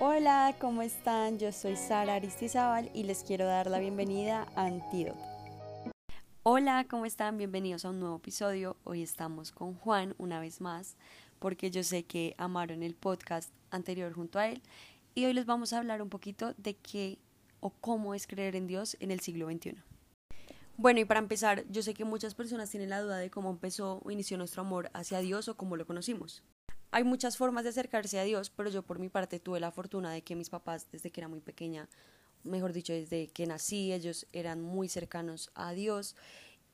Hola, ¿cómo están? Yo soy Sara Aristizábal y les quiero dar la bienvenida a Antídoto. Hola, ¿cómo están? Bienvenidos a un nuevo episodio. Hoy estamos con Juan una vez más porque yo sé que amaron el podcast anterior junto a él y hoy les vamos a hablar un poquito de qué o cómo es creer en Dios en el siglo XXI. Bueno, y para empezar, yo sé que muchas personas tienen la duda de cómo empezó o inició nuestro amor hacia Dios o cómo lo conocimos. Hay muchas formas de acercarse a Dios, pero yo por mi parte tuve la fortuna de que mis papás, desde que era muy pequeña, mejor dicho, desde que nací, ellos eran muy cercanos a Dios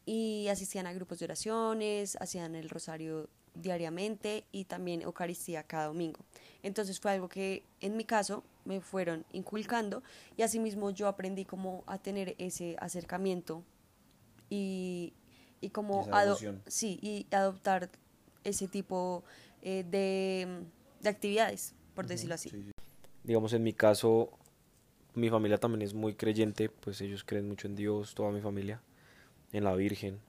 y asistían a grupos de oraciones, hacían el rosario diariamente y también Eucaristía cada domingo. Entonces fue algo que en mi caso me fueron inculcando y asimismo yo aprendí como a tener ese acercamiento y, y como sí, y adoptar ese tipo eh, de, de, actividades, por decirlo así. Digamos, en mi caso, mi familia también es muy creyente, pues ellos creen mucho en Dios, toda mi familia, en la Virgen.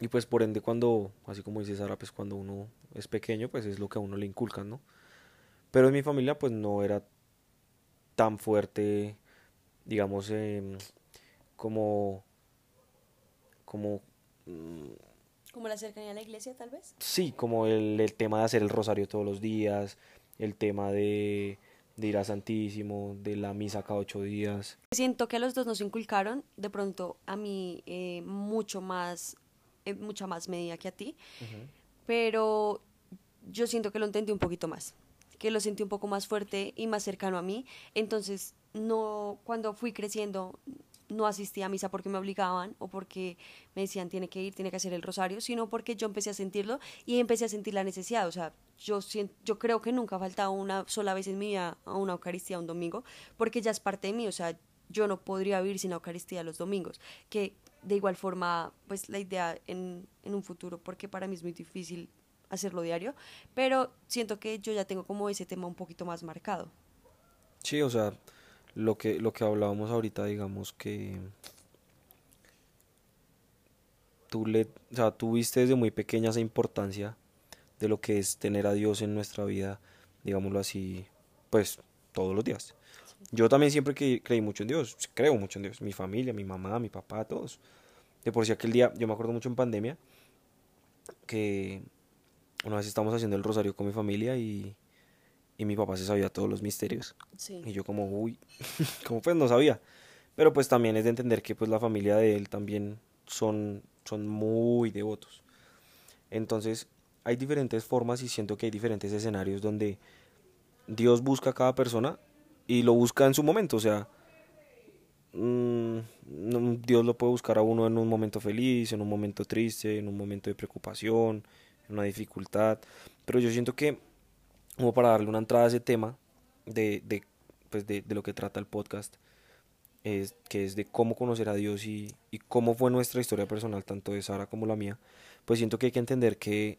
Y pues por ende cuando, así como dice Sara, pues cuando uno es pequeño, pues es lo que a uno le inculcan, ¿no? Pero en mi familia pues no era tan fuerte, digamos, eh, como como... ¿Como la cercanía a la iglesia tal vez? Sí, como el, el tema de hacer el rosario todos los días, el tema de, de ir a Santísimo, de la misa cada ocho días. Siento que a los dos nos inculcaron, de pronto a mí eh, mucho más, en mucha más medida que a ti, pero yo siento que lo entendí un poquito más, que lo sentí un poco más fuerte y más cercano a mí, entonces no, cuando fui creciendo no asistía a misa porque me obligaban o porque me decían tiene que ir, tiene que hacer el rosario, sino porque yo empecé a sentirlo y empecé a sentir la necesidad. O sea, yo, yo creo que nunca ha una sola vez en mi vida a una Eucaristía un domingo porque ya es parte de mí. O sea, yo no podría vivir sin la Eucaristía los domingos. Que de igual forma, pues la idea en, en un futuro, porque para mí es muy difícil hacerlo diario, pero siento que yo ya tengo como ese tema un poquito más marcado. Sí, o sea, lo que, lo que hablábamos ahorita, digamos que tú, le, o sea, tú viste desde muy pequeña esa importancia de lo que es tener a Dios en nuestra vida, digámoslo así, pues todos los días. Yo también siempre creí mucho en Dios, creo mucho en Dios, mi familia, mi mamá, mi papá, todos. De por sí aquel día, yo me acuerdo mucho en pandemia, que una vez estábamos haciendo el rosario con mi familia y y mi papá se sabía todos los misterios. Y yo como, uy, como pues no sabía. Pero pues también es de entender que pues la familia de él también son, son muy devotos. Entonces hay diferentes formas y siento que hay diferentes escenarios donde Dios busca a cada persona y lo busca en su momento. O sea, mm, Dios lo puede buscar a uno en un momento feliz, en un momento triste, en un momento de preocupación, en una dificultad. Pero yo siento que como para darle una entrada a ese tema de, de, pues de, de lo que trata el podcast, es, que es de cómo conocer a Dios y, y, cómo fue nuestra historia personal, tanto de Sara como la mía, pues siento que hay que entender que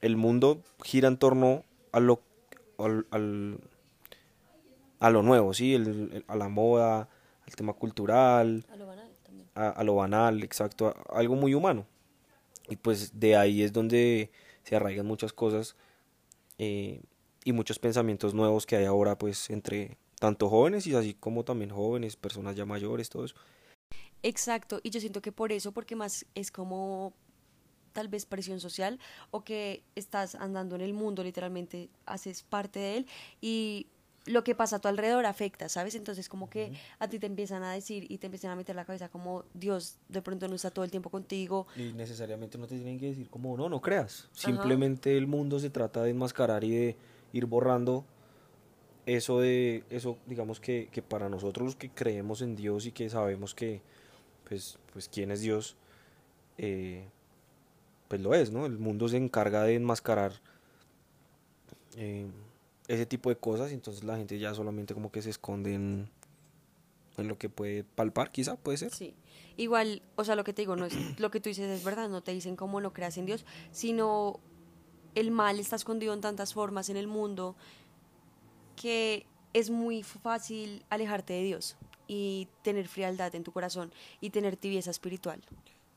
el mundo gira en torno a lo, al, al a lo nuevo, ¿sí? El, a la moda, al tema cultural, a lo banal también. A, a lo banal, exacto, algo muy humano. Y pues de ahí es donde se arraigan muchas cosas eh, y muchos pensamientos nuevos que hay ahora pues entre tanto jóvenes y así como también jóvenes, personas ya mayores, todo eso. Exacto, y yo siento que por eso, porque más es como tal vez presión social o que estás andando en el mundo, literalmente haces parte de él y lo que pasa a tu alrededor afecta, ¿sabes? Entonces como que a ti te empiezan a decir y te empiezan a meter la cabeza como Dios de pronto no está todo el tiempo contigo. Y necesariamente no te tienen que decir como no, no creas. Simplemente el mundo se trata de enmascarar y de ir borrando eso de, eso digamos que, que para nosotros los que creemos en Dios y que sabemos que pues, pues quién es Dios, eh, pues lo es, ¿no? El mundo se encarga de enmascarar. Eh, ese tipo de cosas y entonces la gente ya solamente como que se esconde en, lo que puede palpar, quizá, puede ser. Sí, igual, o sea, lo que te digo, no es lo que tú dices es verdad, no te dicen cómo no creas en Dios, sino el mal está escondido en tantas formas en el mundo que es muy fácil alejarte de Dios y tener frialdad en tu corazón y tener tibieza espiritual.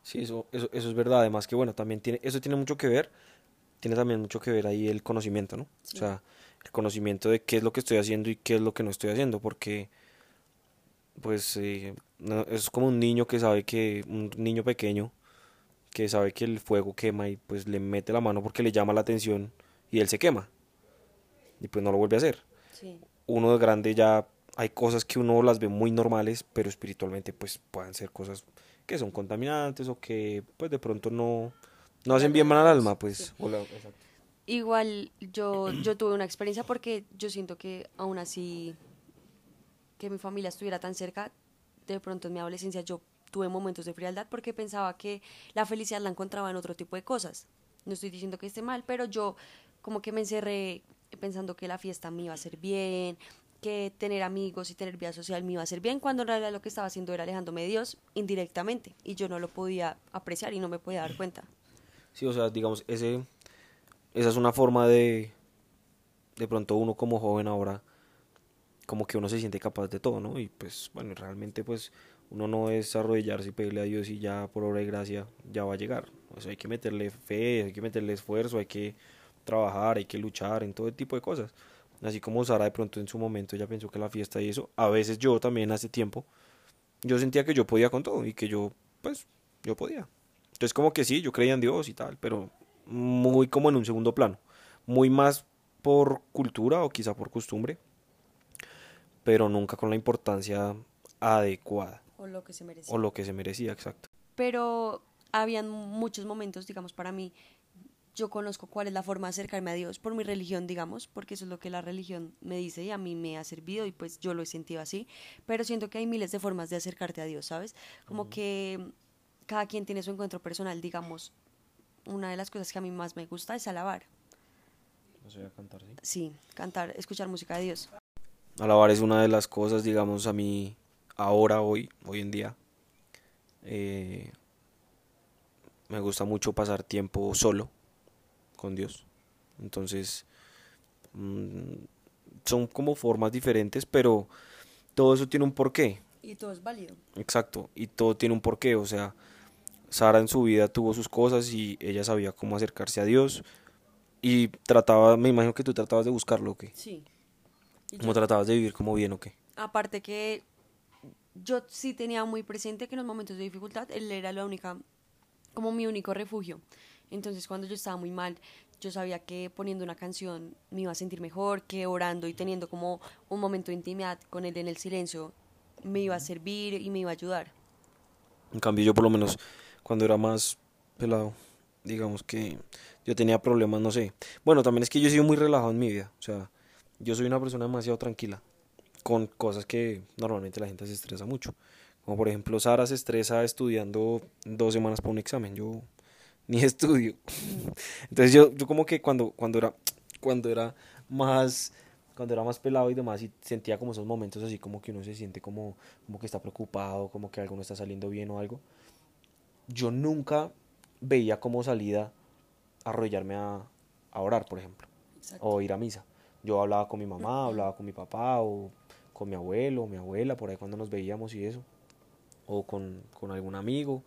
Sí, eso, eso, eso es verdad, además que bueno, también tiene, eso tiene mucho que ver tiene también mucho que ver ahí el conocimiento, ¿no? O sea, el conocimiento de qué es lo que estoy haciendo y qué es lo que no estoy haciendo, porque pues eh, es como un niño que sabe que, un niño pequeño, que sabe que el fuego quema y pues le mete la mano porque le llama la atención y él se quema. Y pues no lo vuelve a hacer. Uno de grande ya hay cosas que uno las ve muy normales, pero espiritualmente pues pueden ser cosas que son contaminantes o que pues de pronto no, no hacen bien mal al alma, pues. Igual yo, yo tuve una experiencia porque yo siento que aún así que mi familia estuviera tan cerca, de pronto en mi adolescencia yo tuve momentos de frialdad porque pensaba que la felicidad la encontraba en otro tipo de cosas. No estoy diciendo que esté mal, pero yo como que me encerré pensando que la fiesta me iba a hacer bien, que tener amigos y tener vida social me iba a hacer bien, cuando en realidad lo que estaba haciendo era alejándome de Dios indirectamente y yo no lo podía apreciar y no me podía dar cuenta. Sí, o sea, digamos, ese, esa es una forma de, de pronto uno como joven ahora, como que uno se siente capaz de todo, ¿no? Y pues, bueno, realmente pues uno no es arrodillarse y pedirle a Dios y ya por obra y gracia ya va a llegar. O sea, hay que meterle fe, hay que meterle esfuerzo, hay que trabajar, hay que luchar en todo tipo de cosas. Así como Sara de pronto en su momento ya pensó que la fiesta y eso, a veces yo también hace tiempo, yo sentía que yo podía con todo y que yo, pues, yo podía. Entonces como que sí, yo creía en Dios y tal, pero muy como en un segundo plano, muy más por cultura o quizá por costumbre, pero nunca con la importancia adecuada. O lo que se merecía. O lo que se merecía, exacto. Pero habían muchos momentos, digamos, para mí, yo conozco cuál es la forma de acercarme a Dios por mi religión, digamos, porque eso es lo que la religión me dice y a mí me ha servido y pues yo lo he sentido así, pero siento que hay miles de formas de acercarte a Dios, ¿sabes? Como que cada quien tiene su encuentro personal, digamos, una de las cosas que a mí más me gusta es alabar. O sea, cantar, ¿sí? Sí, cantar, escuchar música de Dios. Alabar es una de las cosas, digamos, a mí ahora, hoy, hoy en día. Eh, me gusta mucho pasar tiempo solo con Dios. Entonces, mm, son como formas diferentes, pero todo eso tiene un porqué. Y todo es válido. Exacto, y todo tiene un porqué. O sea, Sara en su vida tuvo sus cosas y ella sabía cómo acercarse a Dios. Y trataba, me imagino que tú tratabas de buscarlo, ¿o qué? Sí. ¿Cómo tratabas de vivir como bien o qué? Aparte que yo sí tenía muy presente que en los momentos de dificultad él era la única, como mi único refugio. Entonces cuando yo estaba muy mal, yo sabía que poniendo una canción me iba a sentir mejor, que orando y teniendo como un momento de intimidad con él en el silencio me iba a servir y me iba a ayudar. En cambio yo por lo menos cuando era más pelado, digamos que yo tenía problemas, no sé. Bueno, también es que yo he sido muy relajado en mi vida, o sea, yo soy una persona demasiado tranquila con cosas que normalmente la gente se estresa mucho. Como por ejemplo, Sara se estresa estudiando dos semanas para un examen. Yo ni estudio. Entonces yo, yo como que cuando, cuando era, cuando era más, cuando era más pelado y demás, y sentía como esos momentos así como que uno se siente como, como que está preocupado, como que algo no está saliendo bien o algo. Yo nunca veía como salida arrollarme a, a orar, por ejemplo, o ir a misa. Yo hablaba con mi mamá, hablaba con mi papá, o con mi abuelo, o mi abuela, por ahí cuando nos veíamos y eso, o con, con algún amigo.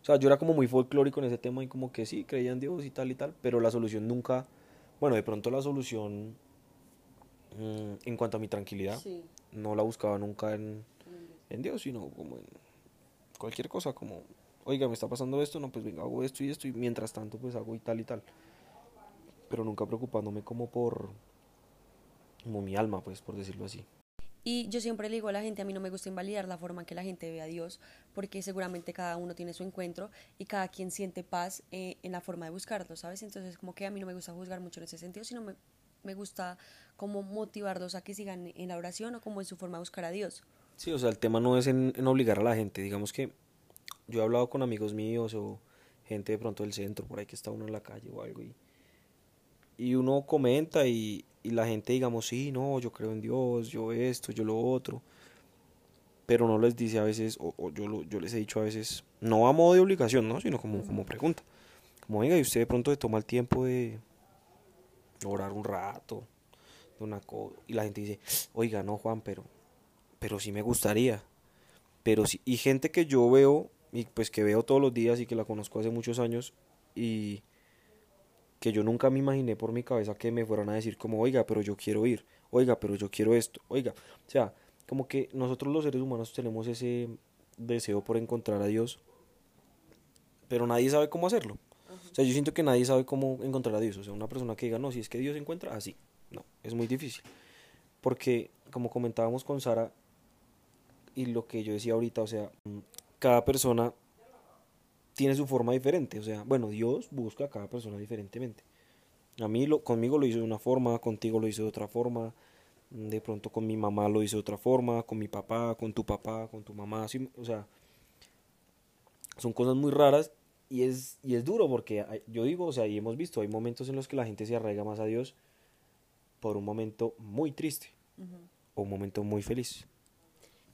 O sea, yo era como muy folclórico en ese tema y como que sí, creía en Dios y tal y tal, pero la solución nunca, bueno, de pronto la solución mm, en cuanto a mi tranquilidad, no la buscaba nunca en, en Dios, sino como en cualquier cosa, como, oiga, me está pasando esto, no, pues venga, hago esto y esto y mientras tanto pues hago y tal y tal. Pero nunca preocupándome como por, como mi alma, pues, por decirlo así. Y yo siempre le digo a la gente, a mí no me gusta invalidar la forma en que la gente ve a Dios, porque seguramente cada uno tiene su encuentro y cada quien siente paz eh, en la forma de buscarlo, ¿sabes? Entonces como que a mí no me gusta juzgar mucho en ese sentido, sino me, me gusta como motivarlos a que sigan en la oración o como en su forma de buscar a Dios. Sí, o sea, el tema no es en, en obligar a la gente, digamos que yo he hablado con amigos míos o gente de pronto del centro, por ahí que está uno en la calle o algo, y, y uno comenta y, y la gente digamos, sí, no, yo creo en Dios, yo esto, yo lo otro, pero no les dice a veces, o, yo, yo les he dicho a veces, no a modo de obligación, ¿no? sino como, como pregunta, como venga, y usted de pronto le toma el tiempo de orar un rato, de una cosa, y la gente dice, oiga, no, Juan, pero, pero sí me gustaría, pero sí, y gente que yo veo, y pues que veo todos los días y que la conozco hace muchos años, y que yo nunca me imaginé por mi cabeza que me fueran a decir como, oiga, pero yo quiero ir, oiga, pero yo quiero esto, oiga. O sea, como que nosotros los seres humanos tenemos ese deseo por encontrar a Dios, pero nadie sabe cómo hacerlo. O sea, yo siento que nadie sabe cómo encontrar a Dios. O sea, una persona que diga, no, si es que Dios se encuentra así. No, es muy difícil. Porque, como comentábamos con Sara, y lo que yo decía ahorita, o sea, cada persona tiene su forma diferente. O sea, bueno, Dios busca a cada persona diferentemente. A mí, lo, conmigo lo hizo de una forma, contigo lo hizo de otra forma, de pronto con mi mamá lo hizo de otra forma, con mi papá, con tu papá, con tu mamá, así, o sea, son cosas muy raras y es, y es duro porque yo digo, o sea, y hemos visto, hay momentos en los que la gente se arraiga más a Dios por un momento muy triste o un momento muy feliz.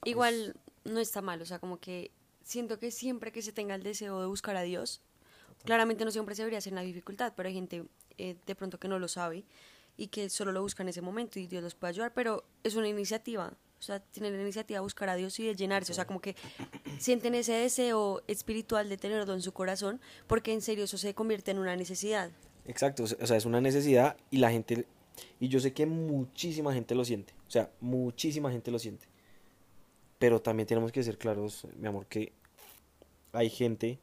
Igual no está mal, o sea, como que siento que siempre que se tenga el deseo de buscar a Dios, claramente no siempre se debería hacer en la dificultad, pero hay gente eh, de pronto que no lo sabe y que solo lo busca en ese momento y Dios los puede ayudar, pero es una iniciativa, o sea, tienen la iniciativa de buscar a Dios y de llenarse, o sea, como que sienten ese deseo espiritual de tenerlo en su corazón, porque en serio eso se convierte en una necesidad. Exacto, o sea, es una necesidad y la gente, y yo sé que muchísima gente lo siente, o sea, muchísima gente lo siente, pero también tenemos que ser claros, mi amor, que hay gente,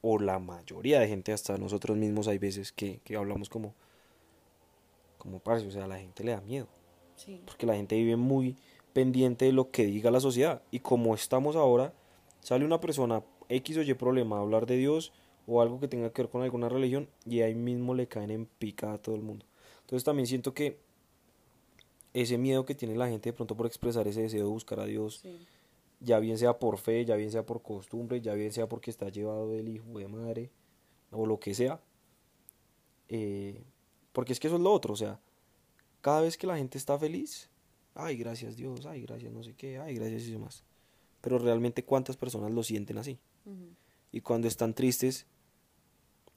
o la mayoría de gente, hasta nosotros mismos hay veces que, que hablamos como, como parce, o sea, a la gente le da miedo. Porque la gente vive muy pendiente de lo que diga la sociedad. Y como estamos ahora, sale una persona X o Y problema a hablar de Dios o algo que tenga que ver con alguna religión y ahí mismo le caen en pica a todo el mundo. Entonces también siento que ese miedo que tiene la gente de pronto por expresar ese deseo de buscar a Dios, ya bien sea por fe, ya bien sea por costumbre, ya bien sea porque está llevado del hijo de madre o lo que sea, eh, porque es que eso es lo otro, o sea, cada vez que la gente está feliz, ay, gracias Dios, ay, gracias no sé qué, ay, gracias y demás. Pero realmente cuántas personas lo sienten así. Y cuando están tristes,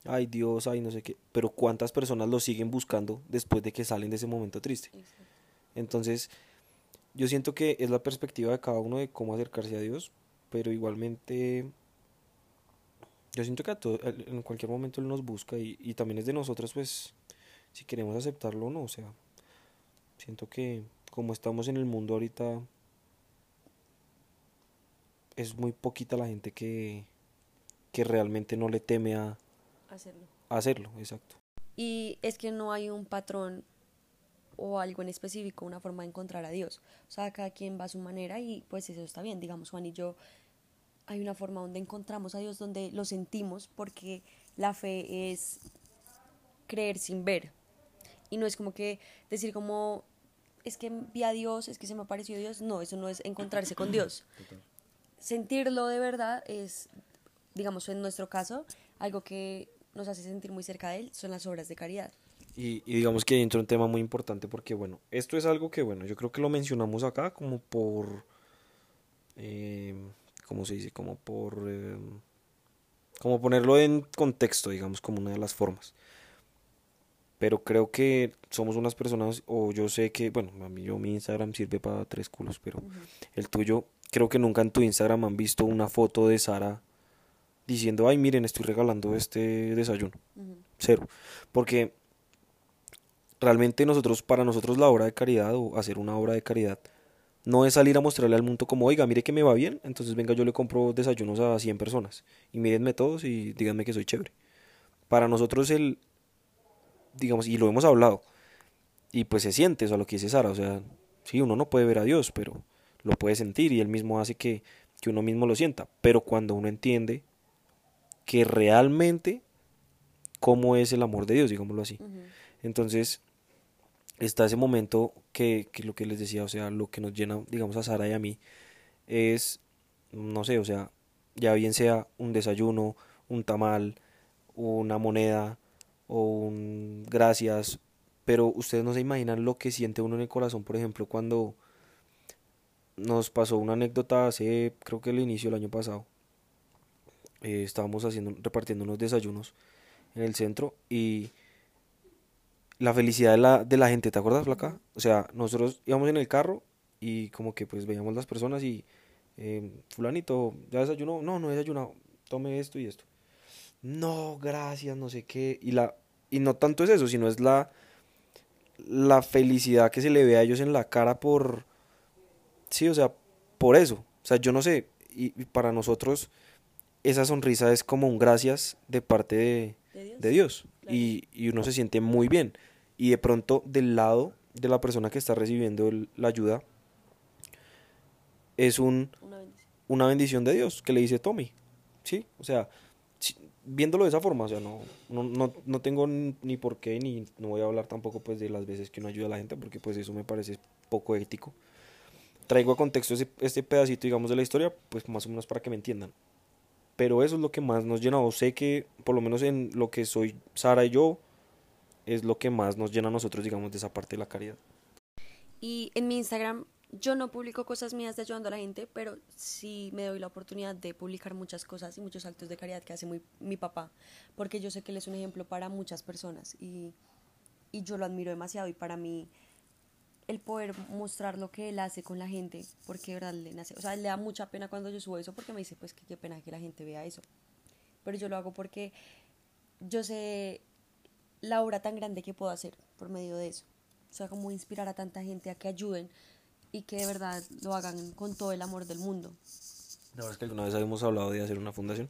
ay Dios, ay no sé qué, pero cuántas personas lo siguen buscando después de que salen de ese momento triste. Entonces, yo siento que es la perspectiva de cada uno de cómo acercarse a Dios, pero igualmente yo siento que a todo, en cualquier momento Él nos busca y, y también es de nosotros pues si queremos aceptarlo o no, o sea, siento que como estamos en el mundo ahorita, es muy poquita la gente que, que realmente no le teme a hacerlo. hacerlo, exacto. Y es que no hay un patrón o algo en específico, una forma de encontrar a Dios. O sea, cada quien va a su manera y pues eso está bien. Digamos, Juan y yo, hay una forma donde encontramos a Dios, donde lo sentimos, porque la fe es creer sin ver. Y no es como que decir como, es que vi a Dios, es que se me apareció Dios. No, eso no es encontrarse con Dios. Sentirlo de verdad es, digamos, en nuestro caso, algo que nos hace sentir muy cerca de Él, son las obras de caridad. Y, digamos que entra un tema muy importante porque, bueno, esto es algo que, bueno, yo creo que lo mencionamos acá como por, eh, ¿cómo se dice? Como por, eh, como ponerlo en contexto, digamos, como una de las formas pero creo que somos unas personas, o yo sé que, bueno, a mí yo mi Instagram sirve para tres culos, pero el tuyo, creo que nunca en tu Instagram han visto una foto de Sara diciendo, ay, miren, estoy regalando este desayuno. Cero. Porque realmente nosotros, para nosotros la obra de caridad o hacer una obra de caridad, no es salir a mostrarle al mundo como, oiga, mire que me va bien, entonces venga, yo le compro desayunos a 100 personas y mírenme todos y díganme que soy chévere. Para nosotros el, digamos, y lo hemos hablado, y pues se siente, eso a lo que dice Sara, o sea, sí, uno no puede ver a Dios, pero lo puede sentir y él mismo hace que, que uno mismo lo sienta, pero cuando uno entiende que realmente cómo es el amor de Dios, digámoslo así. Entonces, está ese momento que, que, lo que les decía, o sea, lo que nos llena, digamos, a Sara y a mí, es, no sé, o sea, ya bien sea un desayuno, un tamal, una moneda, o un gracias, pero ustedes no se imaginan lo que siente uno en el corazón, por ejemplo, cuando nos pasó una anécdota hace, creo que el inicio del año pasado. Eh, estábamos haciendo, repartiendo unos desayunos en el centro y la felicidad de la, de la gente, ¿te acuerdas, Flaca? O sea, nosotros íbamos en el carro y como que pues veíamos las personas y eh, fulanito, ¿ya desayunó? No, no he desayunado, tome esto y esto no, gracias, no sé qué. Y la, y no tanto es eso, sino es la, la felicidad que se le ve a ellos en la cara por, sí, o sea, por eso. O sea, yo no sé, y, para nosotros esa sonrisa es como un gracias de parte de, de Dios, Y, y, uno se siente muy bien. Y de pronto del lado de la persona que está recibiendo la ayuda es un, una bendición. una, bendición. de Dios que le dice Tommy. ¿Sí? O sea, viéndolo de esa forma, o sea, no, no, no, no, tengo ni por qué, ni no voy a hablar tampoco pues de las veces que uno ayuda a la gente, porque pues eso me parece poco ético. Traigo a contexto este pedacito, digamos, de la historia, pues más o menos para que me entiendan. Pero eso es lo que más nos llena, o sé que por lo menos en lo que soy Sara y yo, es lo que más nos llena a nosotros, digamos, de esa parte de la caridad. Y en mi Instagram yo no publico cosas mías de ayudando a la gente, pero sí me doy la oportunidad de publicar muchas cosas y muchos actos de caridad que hace mi papá, porque yo sé que él es un ejemplo para muchas personas y, y yo lo admiro demasiado y para mí el poder mostrar lo que él hace con la gente, porque de verdad le nace, o sea, le da mucha pena cuando yo subo eso porque me dice pues que qué pena que la gente vea eso, pero yo lo hago porque yo sé la obra tan grande que puedo hacer por medio de eso, o sea, como inspirar a tanta gente a que ayuden y que de verdad lo hagan con todo el amor del mundo. La verdad es que alguna vez habíamos hablado de hacer una fundación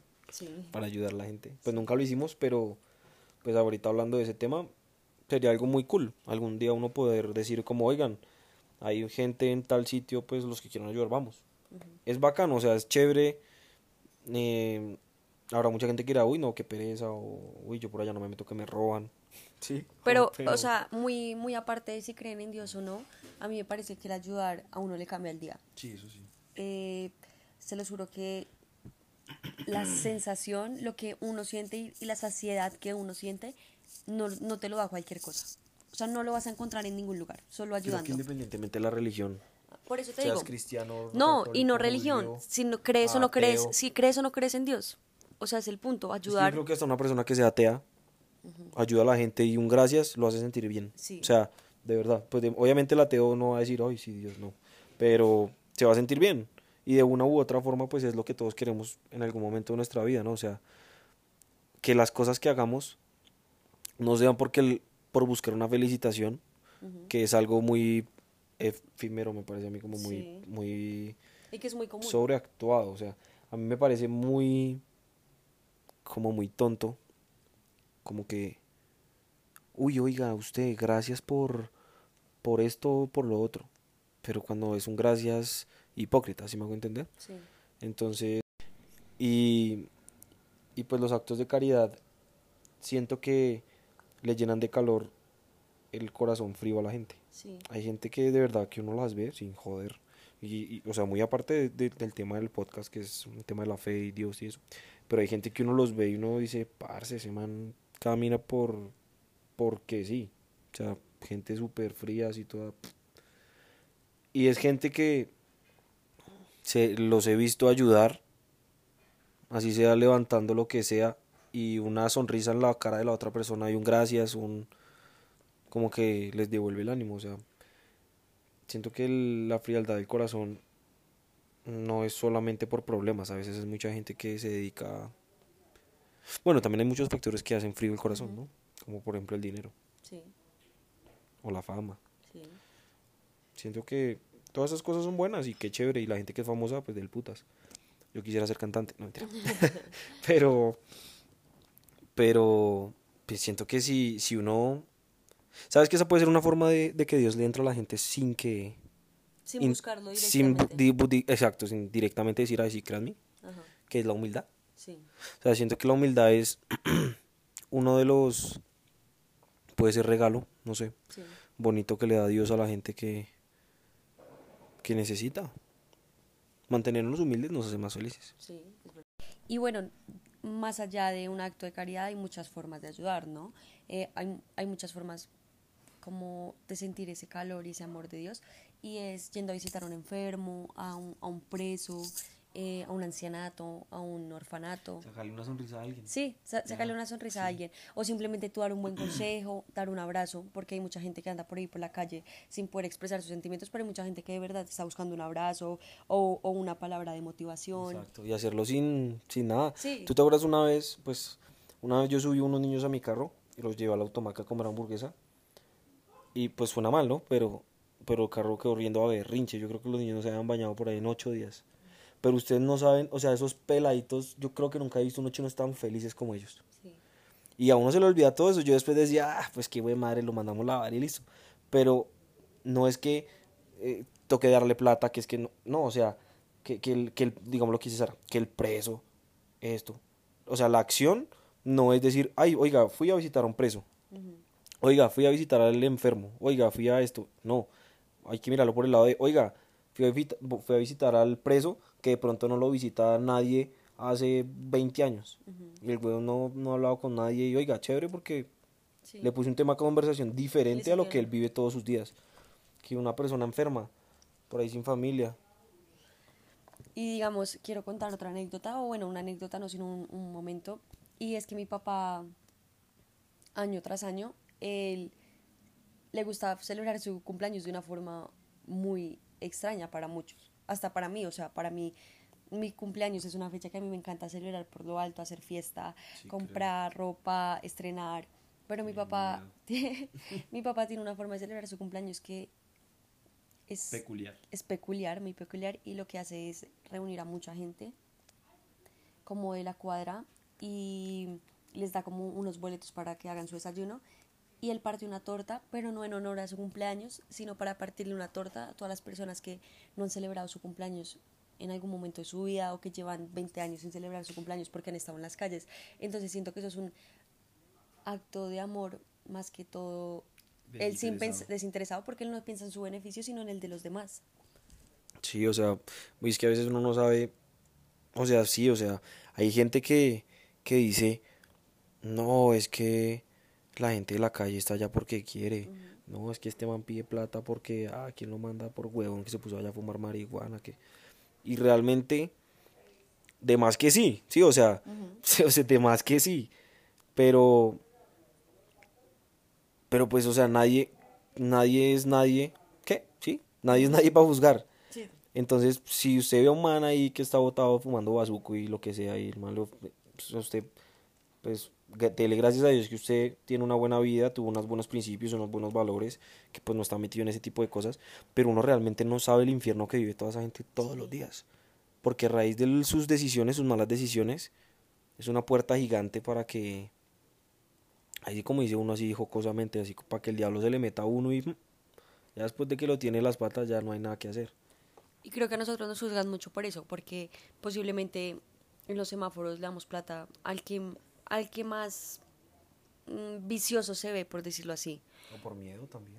para ayudar a la gente. Pues nunca lo hicimos, pero pues ahorita hablando de ese tema, sería algo muy cool. Algún día uno poder decir como, oigan, hay gente en tal sitio, pues los que quieran ayudar, vamos. Es bacano, o sea, es chévere. Eh, habrá mucha gente que dirá, uy, no, qué pereza, o uy, yo por allá no me meto que me roban. Sí. Pero, o sea, muy, muy aparte de si creen en Dios o no, a mí me parece que el ayudar a uno le cambia el día. Sí, eso sí. Eh, se lo juro que la sensación, lo que uno siente y, la saciedad que uno siente, no, no, te lo da cualquier cosa. O sea, no lo vas a encontrar en ningún lugar, solo ayudando. que independientemente de la religión. Por eso te seas digo. cristiano. No, y no religión. Si no crees o no crees, si crees o no crees en Dios. O sea, es el punto, ayudar. yo creo que hasta una persona que sea atea, ayuda a la gente y un gracias lo hace sentir bien. O sea, de verdad. Pues obviamente el ateo no va a decir, ay, sí, Dios no. Pero se va a sentir bien. Y de una u otra forma, pues es lo que todos queremos en algún momento de nuestra vida, ¿no? O sea, que las cosas que hagamos no sean porque por buscar una felicitación, que es algo muy efímero, me parece a mí como muy, muy, y que es muy común. sobreactuado. O sea, a mí me parece muy, como muy tonto, como que, uy, oiga, usted, gracias por, por esto o por lo otro. Pero cuando es un gracias hipócrita, ¿sí me hago entender? Sí. Entonces, y, y pues los actos de caridad, siento que le llenan de calor el corazón frío a la gente. Sí. Hay gente que de verdad que uno las ve sin joder. Y, o sea, muy aparte del tema del podcast, que es un tema de la fe y Dios y eso. Pero hay gente que uno los ve y uno dice, parce, ese man camina por porque sí. O sea, gente súper fría, así toda. Y es gente que se, los he visto ayudar, así sea levantando lo que sea, y una sonrisa en la cara de la otra persona y un gracias, un como que les devuelve el ánimo, o sea, siento que la frialdad del corazón no es solamente por problemas, a veces es mucha gente que se dedica Bueno, también hay muchos factores que hacen frío el corazón, ¿no? Como por ejemplo el dinero. Sí. O la fama. Sí. Siento que todas esas cosas son buenas y qué chévere. Y la gente que es famosa, pues del putas. Yo quisiera ser cantante, no mentira. pero, pero, pues siento que si, si uno. ¿Sabes que esa puede ser una forma de, que Dios le entre a la gente sin que. Sin buscarlo directamente. Sin, exacto, sin directamente decir, ay, sí, créanme. Que es la humildad. Sí. O sea, siento que la humildad es uno de los puede ser regalo, no sé, bonito que le da Dios a la gente que, que necesita. Mantenernos humildes nos hace más felices. Sí, y bueno, más allá de un acto de caridad hay muchas formas de ayudar, ¿no? Eh, hay, hay muchas formas como de sentir ese calor y ese amor de Dios y es yendo a visitar a un enfermo, a un, a un preso, eh, a un ancianato, a un orfanato. Sacarle una sonrisa a alguien. Sí, sacarle una sonrisa a alguien. O simplemente tú dar un buen consejo, dar un abrazo, porque hay mucha gente que anda por ahí por la calle sin poder expresar sus sentimientos, pero hay mucha gente que de verdad está buscando un abrazo o, o una palabra de motivación. Exacto, y hacerlo sin, sin nada. Sí. Tú te acuerdas una vez, pues, una vez yo subí unos niños a mi carro y los llevé al automaca a comer hamburguesa. Y pues suena mal, ¿no? Pero, pero el carro quedó riendo a berrinche. Yo creo que los niños no se habían bañado por ahí en ocho días. Pero ustedes no saben, o sea, esos peladitos, yo creo que nunca he visto unos chinos tan felices como ellos. Y a uno se le olvida todo eso. Yo después decía, ah, pues qué buena madre, lo mandamos a lavar y listo. Pero no es que eh, toque darle plata, que es que no, no o sea, que, que, el, que el, digamos lo que dice Sara, que el preso, esto. O sea, la acción no es decir, ay, oiga, fui a visitar a un preso. Oiga, fui a visitar al enfermo. Oiga, fui a esto. No, hay que mirarlo por el lado de, oiga, fui a, fui a visitar al preso que de pronto no lo visita nadie hace 20 años. Y el güey no, no ha hablado con nadie y oiga, chévere porque le puse un tema de conversación diferente a lo que él vive todos sus días. Que una persona enferma, por ahí sin familia. Y digamos, quiero contar otra anécdota, o bueno, una anécdota no, sino un, un momento. Y es que mi papá, año tras año, él le gustaba celebrar su cumpleaños de una forma muy extraña para muchos, hasta para mí, o sea, para mí mi cumpleaños es una fecha que a mí me encanta celebrar por lo alto, hacer fiesta, comprar ropa, estrenar. Pero mi papá, mi papá tiene una forma de celebrar su cumpleaños que es peculiar. Es peculiar, muy peculiar. Y lo que hace es reunir a mucha gente, como de la cuadra, y les da como unos boletos para que hagan su desayuno. Y él parte una torta, pero no en honor a su cumpleaños, sino para partirle una torta a todas las personas que no han celebrado su cumpleaños en algún momento de su vida o que llevan 20 años sin celebrar su cumpleaños porque han estado en las calles. Entonces siento que eso es un acto de amor más que todo él sin desinteresado porque él no piensa en su beneficio sino en el de los demás. Sí, o sea, es que a veces uno no sabe, o sea, sí, o sea, hay gente que, que dice, no, es que la gente de la calle está allá porque quiere. No, es que este man pide plata porque, ah, ¿quién lo manda por huevón que se puso allá a fumar marihuana? que Y realmente, de más que sí, sí, o sea, o sea, de más que sí. Pero, pero pues, o sea, nadie, nadie es nadie, ¿qué? ¿Sí? Nadie es nadie para juzgar. Entonces, si usted ve a un man ahí que está botado fumando bazuco y lo que sea, y el man lo, pues, usted, pues, dele gracias a Dios que usted tiene una buena vida, tuvo unos buenos principios, unos buenos valores, que pues no está metido en ese tipo de cosas, pero uno realmente no sabe el infierno que vive toda esa gente todos los días. Porque a raíz de sus decisiones, sus malas decisiones, es una puerta gigante para que, así como dice uno así jocosamente, así para que el diablo se le meta a uno y mm, ya después de que lo tiene las patas ya no hay nada que hacer. Y creo que a nosotros nos juzgan mucho por eso, porque posiblemente en los semáforos le damos plata al que al que más mm, vicioso se ve, por decirlo así. O por miedo también.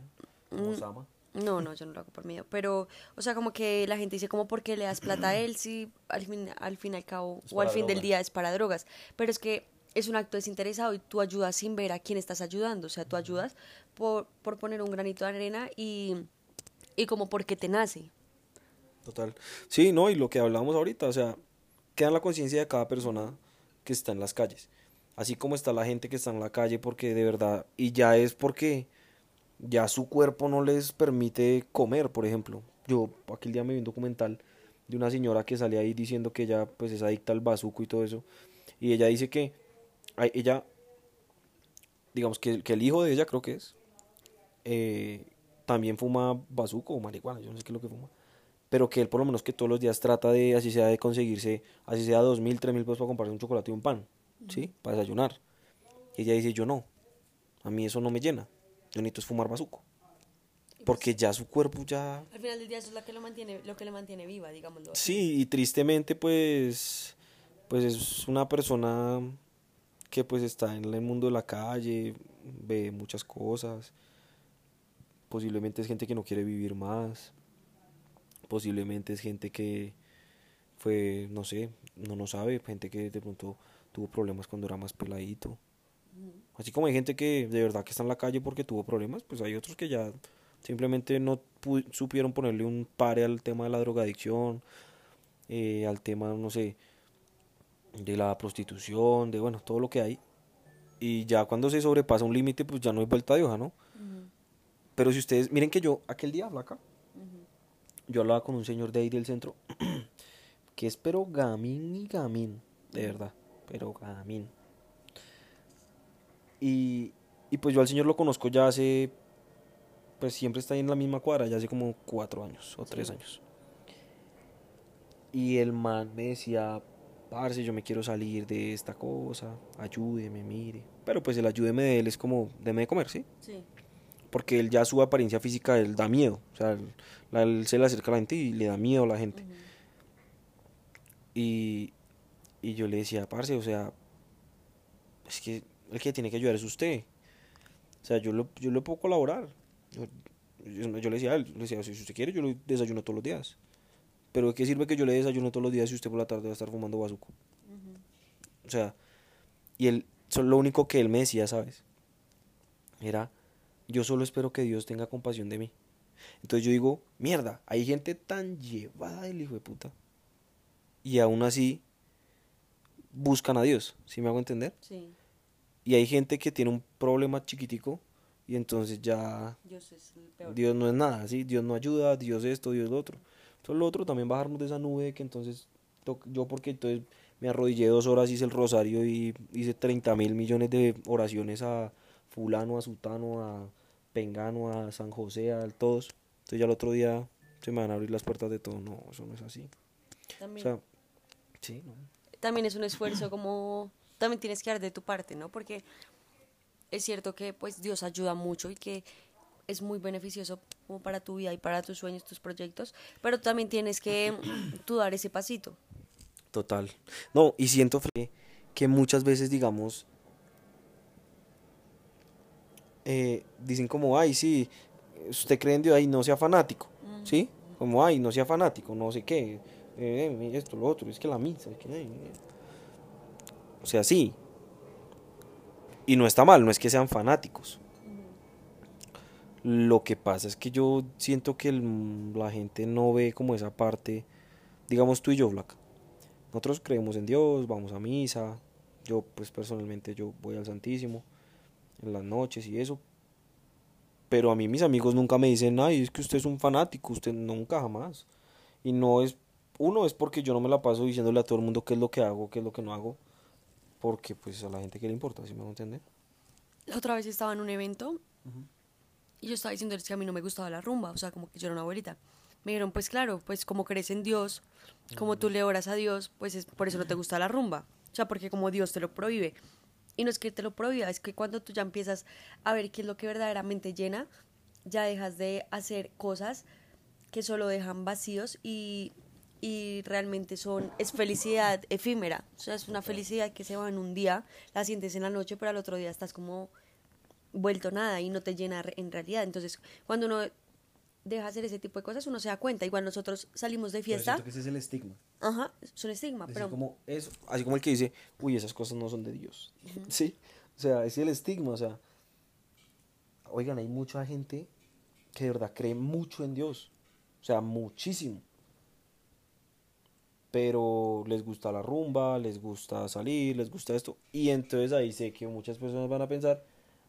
Como mm, No, no, yo no lo hago por miedo. Pero, o sea, como que la gente dice, como porque le das plata a él si al fin, al fin y al cabo, o al fin del día es para drogas? Pero es que es un acto desinteresado y tú ayudas sin ver a quién estás ayudando. O sea, tú ayudas por, por poner un granito de arena y, y como porque te nace. Total. Sí, no, y lo que hablábamos ahorita, o sea, queda en la conciencia de cada persona que está en las calles así como está la gente que está en la calle porque de verdad, y ya es porque ya su cuerpo no les permite comer, por ejemplo. Yo aquel día me vi un documental de una señora que salía ahí diciendo que ella pues es adicta al bazuco y todo eso, y ella dice que ella, digamos que, que el hijo de ella creo que es, eh, también fuma bazuco o marihuana, yo no sé qué es lo que fuma pero que él por lo menos que todos los días trata de, así sea, de conseguirse, así sea dos mil, tres mil pesos para comprarse un chocolate y un pan. ¿Sí? Para desayunar. Y ella dice, yo no, a mí eso no me llena, yo necesito es fumar bazuco. Porque ya su cuerpo ya... Al final del día eso es lo que lo mantiene, lo que le mantiene viva, digámoslo Sí, y tristemente pues, pues es una persona que pues está en el mundo de la calle, ve muchas cosas, posiblemente es gente que no quiere vivir más, posiblemente es gente que fue, no sé, no no sabe, gente que de pronto tuvo problemas cuando era más peladito. Así como hay gente que de verdad que está en la calle porque tuvo problemas, pues hay otros que ya simplemente no supieron ponerle un pare al tema de la drogadicción, eh, al tema, no sé, de la prostitución, de bueno, todo lo que hay. Y ya cuando se sobrepasa un límite, pues ya no hay vuelta de hoja, ¿no? Pero si ustedes, miren que yo, aquel día, acá, yo hablaba con un señor de ahí del centro, que es pero gamín y gamín, de verdad pero gamín. Y, Y pues yo al señor lo conozco ya hace, pues siempre está ahí en la misma cuadra, ya hace como cuatro años o tres años. Y el man me decía, parce, yo me quiero salir de esta cosa, ayúdeme, mire. Pero pues el ayúdeme de él es como, deme de comer, ¿sí? Sí. Porque él ya su apariencia física, él da miedo. O sea, él, se le acerca a la gente y le da miedo a la gente. Y, y yo le decía, parce, o sea, es que el que tiene que ayudar es usted. O sea, yo, lo, yo le puedo colaborar. Yo, yo- yo le decía a él, le decía, si usted quiere, yo le desayuno todos los días. Pero ¿de qué sirve que yo le desayuno todos los días si usted por la tarde va a estar fumando bazuco? O sea, y él, so- lo único que él me decía, ¿sabes? Era, yo solo espero que Dios tenga compasión de mí. Entonces yo digo, mierda, hay gente tan llevada del hijo de puta. Y aún así buscan a Dios, ¿sí me hago entender? Sí. Y hay gente que tiene un problema chiquitico y entonces ya Dios es el peor. Dios no es nada, ¿sí? Dios no ayuda, Dios esto, Dios lo otro. Entonces lo otro también bajarnos de esa nube que entonces to- yo porque entonces me arrodillé dos horas, hice el rosario y hice 30 mil millones de oraciones a fulano, a sutano, a pengano, a San José, a todos. Entonces ya el otro día se me van a abrir las puertas de todo. No, eso no es así. O También, sea, sí, no. También es un esfuerzo como... También tienes que dar de tu parte, ¿no? Porque es cierto que pues Dios ayuda mucho y que es muy beneficioso como para tu vida y para tus sueños, tus proyectos, pero también tienes que tú dar ese pasito. Total. No, y siento que muchas veces, digamos, eh, dicen como, ay, sí, usted cree en Dios, ay, no sea fanático, ¿sí? Como, ay, no sea fanático, no sé qué, eh, esto, lo otro, es que la misa, es que... eh". O sea, sí. Y no está mal, no es que sean fanáticos. Lo que pasa es que yo siento que el- la gente no ve como esa parte, digamos tú y yo, Black. Nosotros creemos en Dios, vamos a misa. Yo, pues personalmente, yo voy al Santísimo en las noches y eso. Pero a mí mis amigos nunca me dicen, ay, es que usted es un fanático, usted nunca jamás. Y no es, uno es porque yo no me la paso diciéndole a todo el mundo qué es lo que hago, qué es lo que no hago. Porque pues a la gente que le importa, ¿sí me van a entender? La otra vez estaba en un evento y yo estaba diciéndoles que a mí no me gustaba la rumba, o sea, como que yo era una abuelita. Me dijeron, pues claro, pues como crees en Dios, como tú le oras a Dios, pues es, por eso no te gusta la rumba. O sea, porque como Dios te lo prohíbe. Y no es que te lo prohíba, es que cuando tú ya empiezas a ver qué es lo que verdaderamente llena, ya dejas de hacer cosas que solo dejan vacíos y, y realmente son, es felicidad efímera. O sea, es una felicidad que se va en un día, la sientes en la noche, pero al otro día estás como vuelto nada y no te llena en realidad. Entonces, cuando uno deja hacer ese tipo de cosas, uno se da cuenta. Igual nosotros salimos de fiesta, que ese es el estigma. ajá, es un estigma, Decir pero como eso, así como el que dice, uy, esas cosas no son de Dios. Sí, o sea, es el estigma, o sea, oigan, hay mucha gente que de verdad cree mucho en Dios, o sea, muchísimo. Pero les gusta la rumba, les gusta salir, les gusta esto. Y entonces ahí sé que muchas personas van a pensar,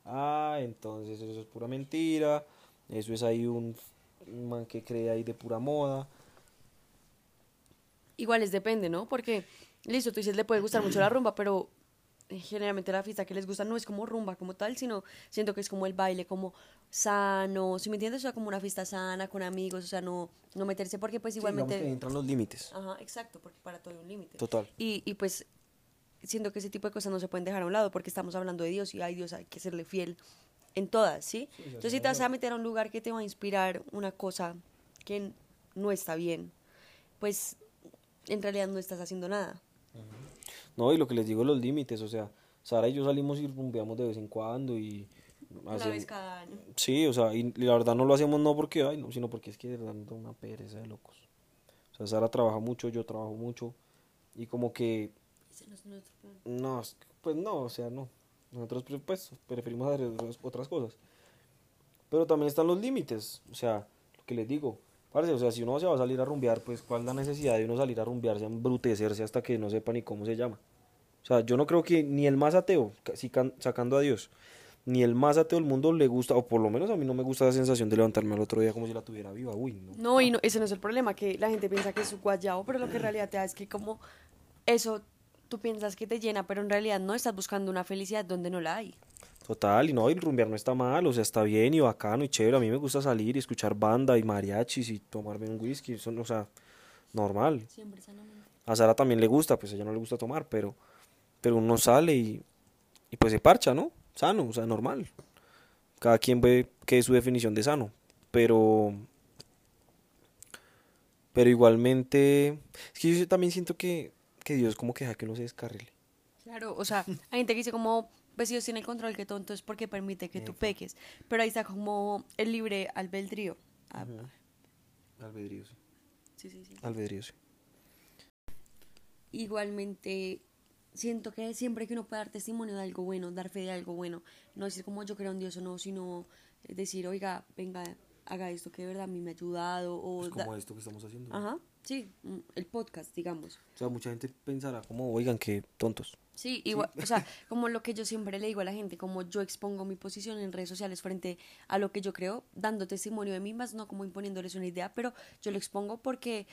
ah, entonces eso es pura mentira, eso es ahí un, man que cree ahí de pura moda. igual es depende, ¿no? Porque, listo, tú dices, le puede gustar mucho la rumba, pero generalmente la fiesta que les gusta no es como rumba como tal, sino siento que es como el baile como sano, si me entiendes? O sea, como una fiesta sana, con amigos, o sea, no, no meterse porque pues Sí, igualmente... que entran los límites. Ajá, exacto, porque para todo hay un límite. Total. Y, y pues siento que ese tipo de cosas no se pueden dejar a un lado porque estamos hablando de Dios y ay Dios hay que serle fiel en todas, ¿sí? Entonces si te vas a meter a un lugar que te va a inspirar una cosa que no está bien, pues en realidad no estás haciendo nada. No, y lo que les digo, los límites, o sea, Sara y yo salimos y rumbeamos de vez en cuando y... Una vez cada año. Sí, o sea, y la verdad no lo hacemos no porque, ay, no, sino porque es que de verdad nos da una pereza de locos. O sea, Sara trabaja mucho, yo trabajo mucho y como que, Ese no es nuestro plan. no, pues no, o sea, no. Nosotros pues preferimos hacer otras- otras cosas. Pero también están los límites, o sea, lo que les digo. Parce, o sea, si uno se va a salir a rumbear, pues cuál es la necesidad de uno salir a rumbearse, a embrutecerse hasta que no sepa ni cómo se llama. O sea, yo no creo que ni el más ateo, sacando a Dios, ni el más ateo del mundo le gusta, o por lo menos a mí no me gusta la sensación de levantarme al otro día como si la tuviera viva. Uy, no. No, y no, ese no es el problema, que la gente piensa que es su guayabo, pero lo que en realidad te da es que como eso tú piensas que te llena, pero en realidad no estás buscando una felicidad donde no la hay. Total, y no, y rumbear no está mal, o sea, está bien y bacano y chévere. A mí me gusta salir y escuchar banda y mariachis y tomarme un whisky, eso, o sea, normal. Siempre sanamente. A Sara también le gusta, pues a ella no le gusta tomar, pero, pero uno sale y, y pues se parcha, ¿no? Sano, o sea, normal. Cada quien ve qué es su definición de sano, pero pero igualmente es que yo también siento que, que Dios como que deja que uno se descarrile. Claro, o sea, hay gente que dice como, pues Dios tiene el control que tonto es porque permite que tú peques, pero ahí está como el libre albedrío. Ah, Albedrío, sí. sí, sí, sí. Albedrío, sí. Igualmente, siento que siempre que uno puede dar testimonio de algo bueno, dar fe de algo bueno, no decir como yo creo en Dios o no, sino decir, oiga, venga, haga esto que de verdad a mí me ha ayudado. O Pues da- como esto que estamos haciendo. Ajá, sí, mm, el podcast, digamos. O sea, mucha gente pensará como, oigan, qué tontos. Sí, igual, o sea, como lo que yo siempre le digo a la gente, como yo expongo mi posición en redes sociales frente a lo que yo creo, dando testimonio de mí, más no como imponiéndoles una idea, pero yo lo expongo porque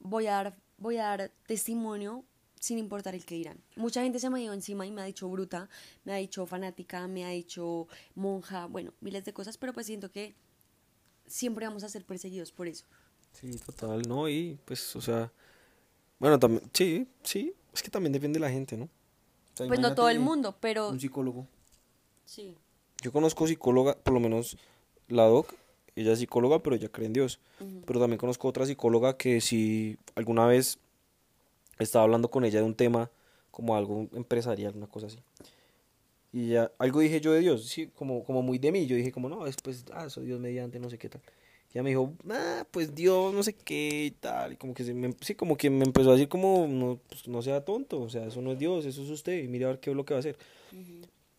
voy a dar, voy a dar testimonio sin importar el que dirán. Mucha gente se me ha ido encima y me ha dicho bruta, me ha dicho fanática, me ha dicho monja, bueno, miles de cosas, pero pues siento que siempre vamos a ser perseguidos por eso. Sí, total, ¿no? Y pues, o sea, bueno, también, sí, sí, es que también depende de la gente, ¿no? O sea, Pues no todo el mundo, pero Un psicólogo. sí. Yo conozco psicóloga, por lo menos la doc, ella es psicóloga, pero ella cree en Dios. Pero también conozco otra psicóloga que si alguna vez estaba hablando con ella de un tema como algo empresarial, una cosa así. Y ya, algo dije yo de Dios, sí, como, como muy de mí. Yo dije como, no, después, ah, soy Dios mediante, no sé qué tal. Y ella me dijo, ah, pues Dios, no sé qué y tal. Y como que se me, sí, como que me empezó a decir como, no, pues, no sea tonto, o sea, eso no es Dios, eso es usted, y mire a ver qué es lo que va a hacer.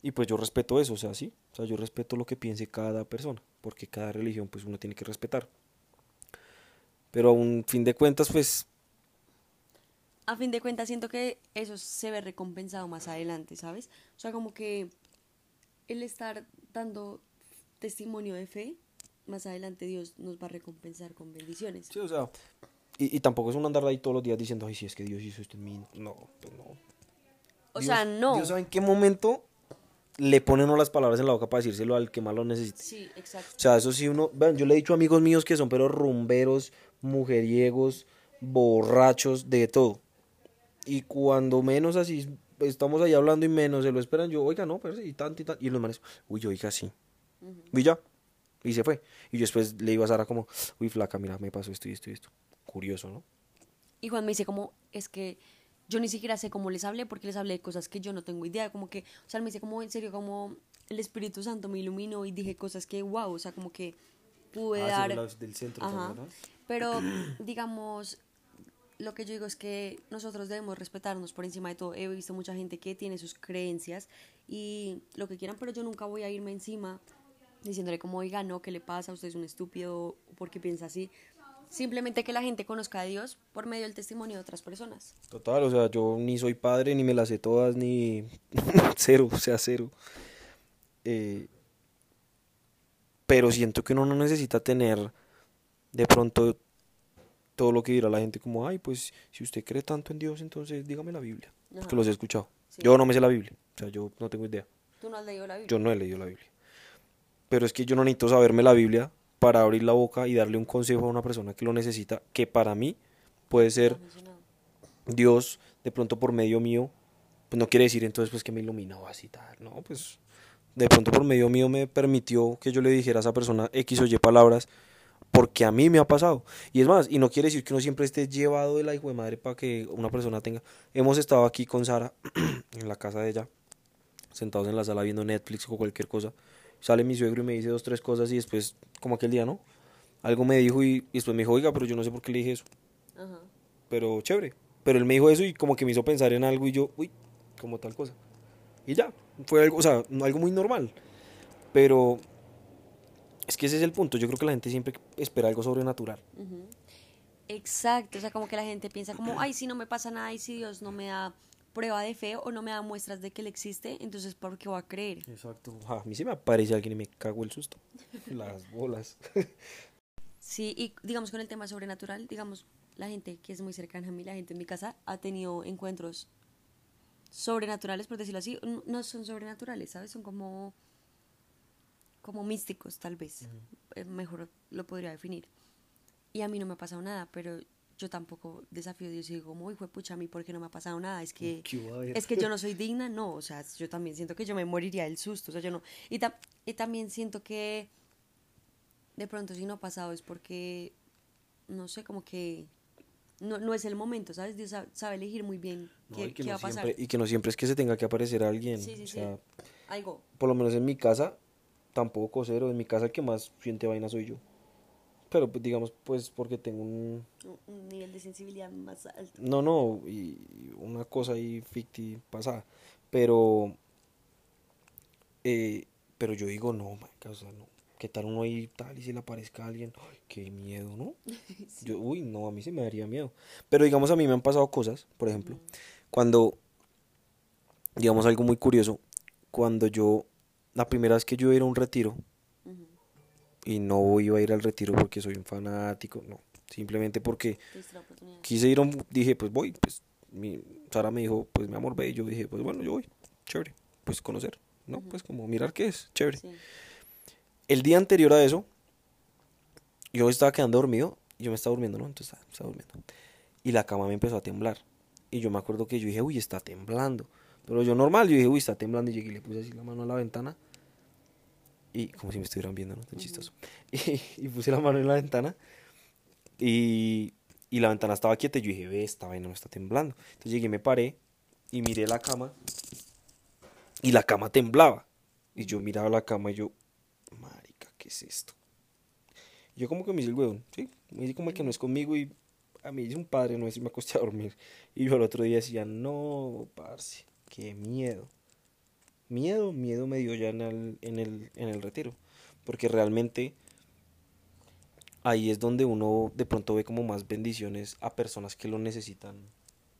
Y pues yo respeto eso, o sea, sí. O sea, yo respeto lo que piense cada persona, porque cada religión pues uno tiene que respetar. Pero a un fin de cuentas, pues, a fin de cuentas siento que eso se ve recompensado más adelante, ¿sabes? O sea, como que el estar dando testimonio de fe, más adelante Dios nos va a recompensar con bendiciones. sí, o sea, y, y tampoco es un andar ahí todos los días diciendo, ay, si es que Dios hizo esto en mí. No, pues no. O Dios- sea, no. Dios sabe en qué momento le pone uno las palabras en la boca para decírselo al que más lo necesite. Sí, exacto. O sea, eso sí uno, vean, yo le he dicho a amigos míos que son pero rumberos, mujeriegos, borrachos, de todo. Y cuando menos así estamos ahí hablando y menos se lo esperan, yo, oiga, no, pero sí, tanto y tanto. Y los manes, uy, oiga, sí. Y ya. Y se fue. Y yo después le iba a Sara como, uy, flaca, mira, me pasó esto y esto y esto. Curioso, ¿no? Y Juan me dice como, es que yo ni siquiera sé cómo les hablé porque les hablé de cosas que yo no tengo idea, como que, o sea, él me dice como, en serio, como el Espíritu Santo me iluminó y dije cosas que, wow, o sea, como que pude Ah, dar... del centro Ajá. Pero, digamos, lo que yo digo es que nosotros debemos respetarnos por encima de todo. He visto mucha gente que tiene sus creencias y lo que quieran, pero yo nunca voy a irme encima diciéndole como, oiga, no, ¿qué le pasa? Usted es un estúpido, ¿por qué piensa así? Simplemente que la gente conozca a Dios por medio del testimonio de otras personas. Total, o sea, yo ni soy padre, ni me las sé todas, ni cero, o sea, cero. Eh, pero siento que uno no necesita tener de pronto todo lo que dirá la gente como, ay, pues si usted cree tanto en Dios, entonces dígame la Biblia. Ajá. Porque los he escuchado. Sí. Yo no me sé la Biblia, o sea, yo no tengo idea. ¿Tú no has leído la Biblia? Yo no he leído la Biblia. Pero es que yo no necesito saberme la Biblia para abrir la boca y darle un consejo a una persona que lo necesita, que para mí puede ser. Dios de pronto por medio mío, pues no quiere decir entonces pues que me iluminó así tal, no, pues de pronto por medio mío me permitió que yo le dijera a esa persona X o Y palabras porque a mí me ha pasado. Y es más, y no quiere decir que uno siempre esté llevado de la hijo de madre para que una persona tenga. Hemos estado aquí con Sara en la casa de ella, sentados en la sala viendo Netflix o cualquier cosa. Sale mi suegro y me dice dos, tres cosas y después, como aquel día, ¿no? Algo me dijo y, y después me dijo, oiga, pero yo no sé por qué le dije eso Ajá. pero chévere. Pero él me dijo eso y como que me hizo pensar en algo y yo, uy, como tal cosa. Y ya, fue algo, o sea, algo muy normal. Pero es que ese es el punto. Yo creo que la gente siempre espera algo sobrenatural. Exacto, o sea, como que la gente piensa como, ay, si no me pasa nada y si Dios no me da prueba de fe o no me da muestras de que Él existe, entonces ¿por qué voy a creer? Exacto. a mí se me aparece alguien y me cago el susto. Las bolas. Sí, y digamos con el tema sobrenatural, digamos, la gente que es muy cercana a mí, la gente en mi casa, ha tenido encuentros sobrenaturales, por decirlo así, no son sobrenaturales, ¿sabes? Son como como místicos, tal vez, eh, mejor lo podría definir. Y a mí no me ha pasado nada, pero yo tampoco desafío a Dios y digo, como, fue pucha, a mí, ¿por qué no me ha pasado nada? Es que, es que yo no soy digna, no, o sea, yo también siento que yo me moriría del susto, o sea, yo no. Y, y también siento que de pronto si no ha pasado es porque, no sé, como que no, no es el momento, ¿sabes? Dios sabe, elegir muy bien qué, qué va a pasar. y que no siempre es que se tenga que aparecer alguien. Sí, sí, o sea, Algo. Por lo menos en mi casa, tampoco cero. En mi casa el que más siente vaina soy yo. Pero pues, digamos, pues porque tengo un... Un nivel de sensibilidad más alto. No, no, y una cosa ahí ficti pasada. Pero... Eh, pero yo digo, no, o sea, no ¿Qué tal uno ahí tal y si le aparezca a alguien? Ay, qué miedo, ¿no? Yo, uy, no, a mí se me daría miedo. Pero digamos, a mí me han pasado cosas, por ejemplo, cuando, digamos algo muy curioso, cuando yo, la primera vez que yo iba a un retiro, y no iba a ir al retiro porque soy un fanático, no, simplemente porque quise ir, a un, dije, pues voy, pues mi, Sara me dijo, pues mi amor, ve, y yo dije, pues bueno, yo voy, chévere, pues conocer, ¿no? Pues como mirar qué es, chévere. El día anterior a eso, yo estaba quedando dormido, yo me estaba durmiendo, ¿no? Entonces estaba, durmiendo. Y la cama me empezó a temblar. Y yo me acuerdo que yo dije, uy, está temblando. Pero yo normal, yo dije, uy, está temblando. Y llegué y le puse así la mano a la ventana. Y como si me estuvieran viendo, ¿no? Tan chistoso. Y, puse la mano en la ventana. Y, y la ventana estaba quieta. Y yo dije, ve, esta vaina no está temblando. Entonces llegué, me paré y miré la cama. Y la cama temblaba. Y yo miraba la cama y yo, ¿qué es esto? Yo como que me hice el huevón, ¿sí? Me hice como el que no es conmigo y a mí es un padre, no es me acosté a dormir. Y yo el otro día decía, no, parce, qué miedo. Miedo, miedo me dio ya en el, en el, en el retiro. Porque realmente ahí es donde uno de pronto ve como más bendiciones a personas que lo necesitan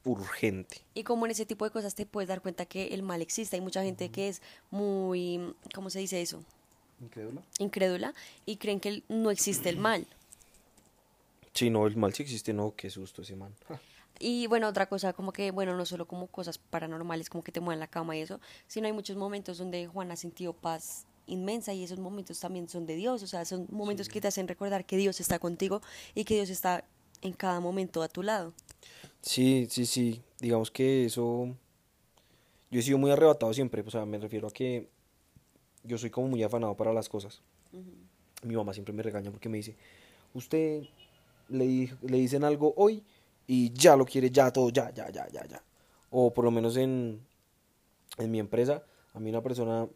urgente. Y como en ese tipo de cosas te puedes dar cuenta que el mal existe. Hay mucha gente que es muy, ¿cómo se dice eso? Incrédula. Incrédula y creen que no existe el mal. Sí, no, el mal sí existe, no, qué susto ese man. Y bueno, otra cosa, como que, bueno, no solo como cosas paranormales, como que te mueven la cama y eso, sino hay muchos momentos donde Juan ha sentido paz inmensa y esos momentos también son de Dios, o sea, son momentos que te hacen recordar que Dios está contigo y que Dios está en cada momento a tu lado. Sí, sí, sí, digamos que eso, yo he sido muy arrebatado siempre, o sea, me refiero a que yo soy como muy afanado para las cosas. Mi mamá siempre me regaña porque me dice, usted le, le dicen algo hoy y ya lo quiere, ya todo, ya, ya, ya, ya, ya. O por lo menos en, en mi empresa, a mí una persona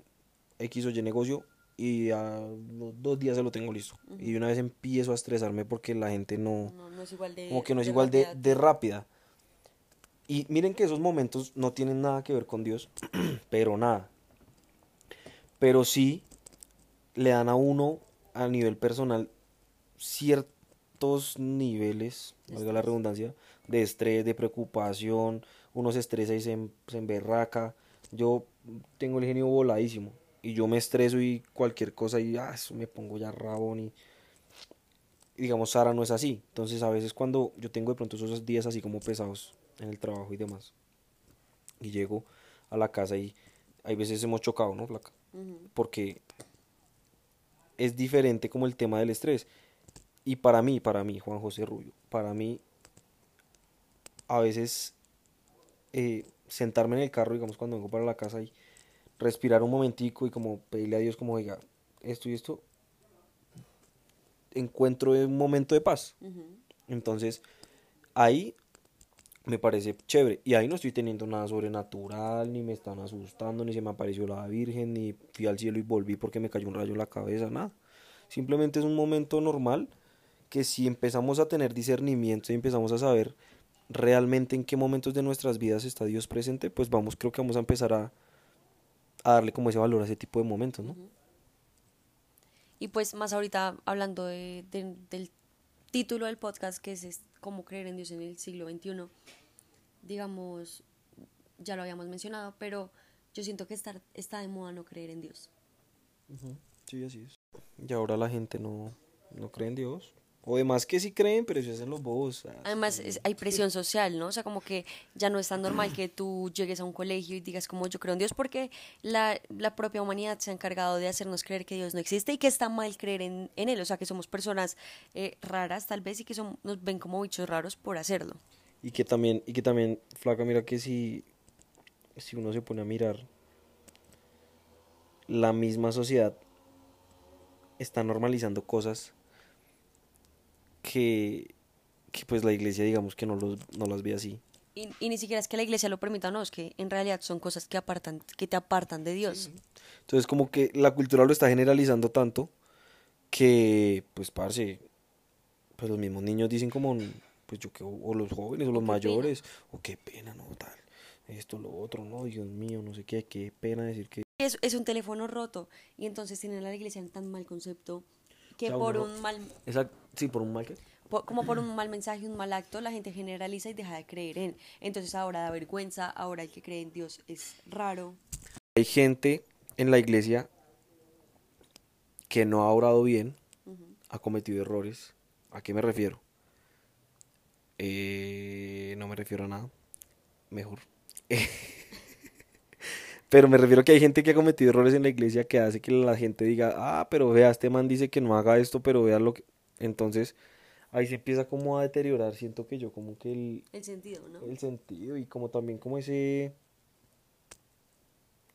X o Y negocio y a los dos días se lo tengo listo. Y una vez empiezo a estresarme porque la gente no, no, es igual de, como que no es igual de, de, rápida. Y miren que esos momentos no tienen nada que ver con Dios, pero nada pero sí le dan a uno a nivel personal ciertos niveles, valga la redundancia, de estrés, de preocupación, uno se estresa y se, se emberraca. Yo tengo el genio voladísimo y yo me estreso y cualquier cosa y ah, me pongo ya rabón y digamos Sara no es así. Entonces a veces cuando yo tengo de pronto esos días así como pesados en el trabajo y demás y llego a la casa y hay veces hemos chocado, ¿no? Porque es diferente como el tema del estrés. Y para mí, para mí, Juan José Rubio, para mí, a veces eh, sentarme en el carro, digamos, cuando vengo para la casa y respirar un momentico y como pedirle a Dios como, diga, esto y esto, encuentro un momento de paz. Entonces, ahí me parece chévere. Y ahí no estoy teniendo nada sobrenatural, ni me están asustando, ni se me apareció la Virgen, ni fui al cielo y volví porque me cayó un rayo en la cabeza, nada. Simplemente es un momento normal que si empezamos a tener discernimiento y empezamos a saber realmente en qué momentos de nuestras vidas está Dios presente, pues vamos, creo que vamos a empezar a, darle como ese valor a ese tipo de momentos, ¿no? Y pues más ahorita hablando de, del título del podcast que es cómo creer en Dios en el siglo XXI, digamos, ya lo habíamos mencionado, pero yo siento que está, está de moda no creer en Dios. Sí, así es. Y ahora la gente no, no cree en Dios. O demás que sí creen, pero se hacen los bobos. Además, hay presión social, ¿no? O sea, como que ya no es tan normal que tú llegues a un colegio y digas como yo creo en Dios, porque la, la propia humanidad se ha encargado de hacernos creer que Dios no existe y que está mal creer en, en Él. O sea, que somos personas eh, raras tal vez y que son, nos ven como bichos raros por hacerlo. Y que también, y que también, flaca, mira que si, si uno se pone a mirar, la misma sociedad está normalizando cosas que, que pues la iglesia digamos que no, los, no las ve así. Y, y, ni siquiera es que la iglesia lo permita, no, es que en realidad son cosas que apartan, que te apartan de Dios. Entonces como que la cultura lo está generalizando tanto que, pues, parce, pues los mismos niños dicen como, pues yo que, o los jóvenes o los mayores, o qué pena, no, tal, esto, lo otro, no, Dios mío, no sé qué, qué pena decir que... Es, es un teléfono roto y entonces tienen a la iglesia en tan mal concepto que por un mal... Exacto, sí, por un mal qué? como por un mal mensaje, un mal acto, la gente generaliza y deja de creer en. Entonces ahora da vergüenza, ahora el que cree en Dios es raro. Hay gente en la iglesia que no ha orado bien, ha cometido errores. ¿A qué me refiero? Eh, no me refiero a nada. Mejor. pero me refiero a que hay gente que ha cometido errores en la iglesia que hace que la gente diga, ah, pero vea, este man dice que no haga esto, pero vea lo que... Entonces, ahí se empieza como a deteriorar, siento que yo como que el... El sentido, ¿no? El sentido y como también como ese...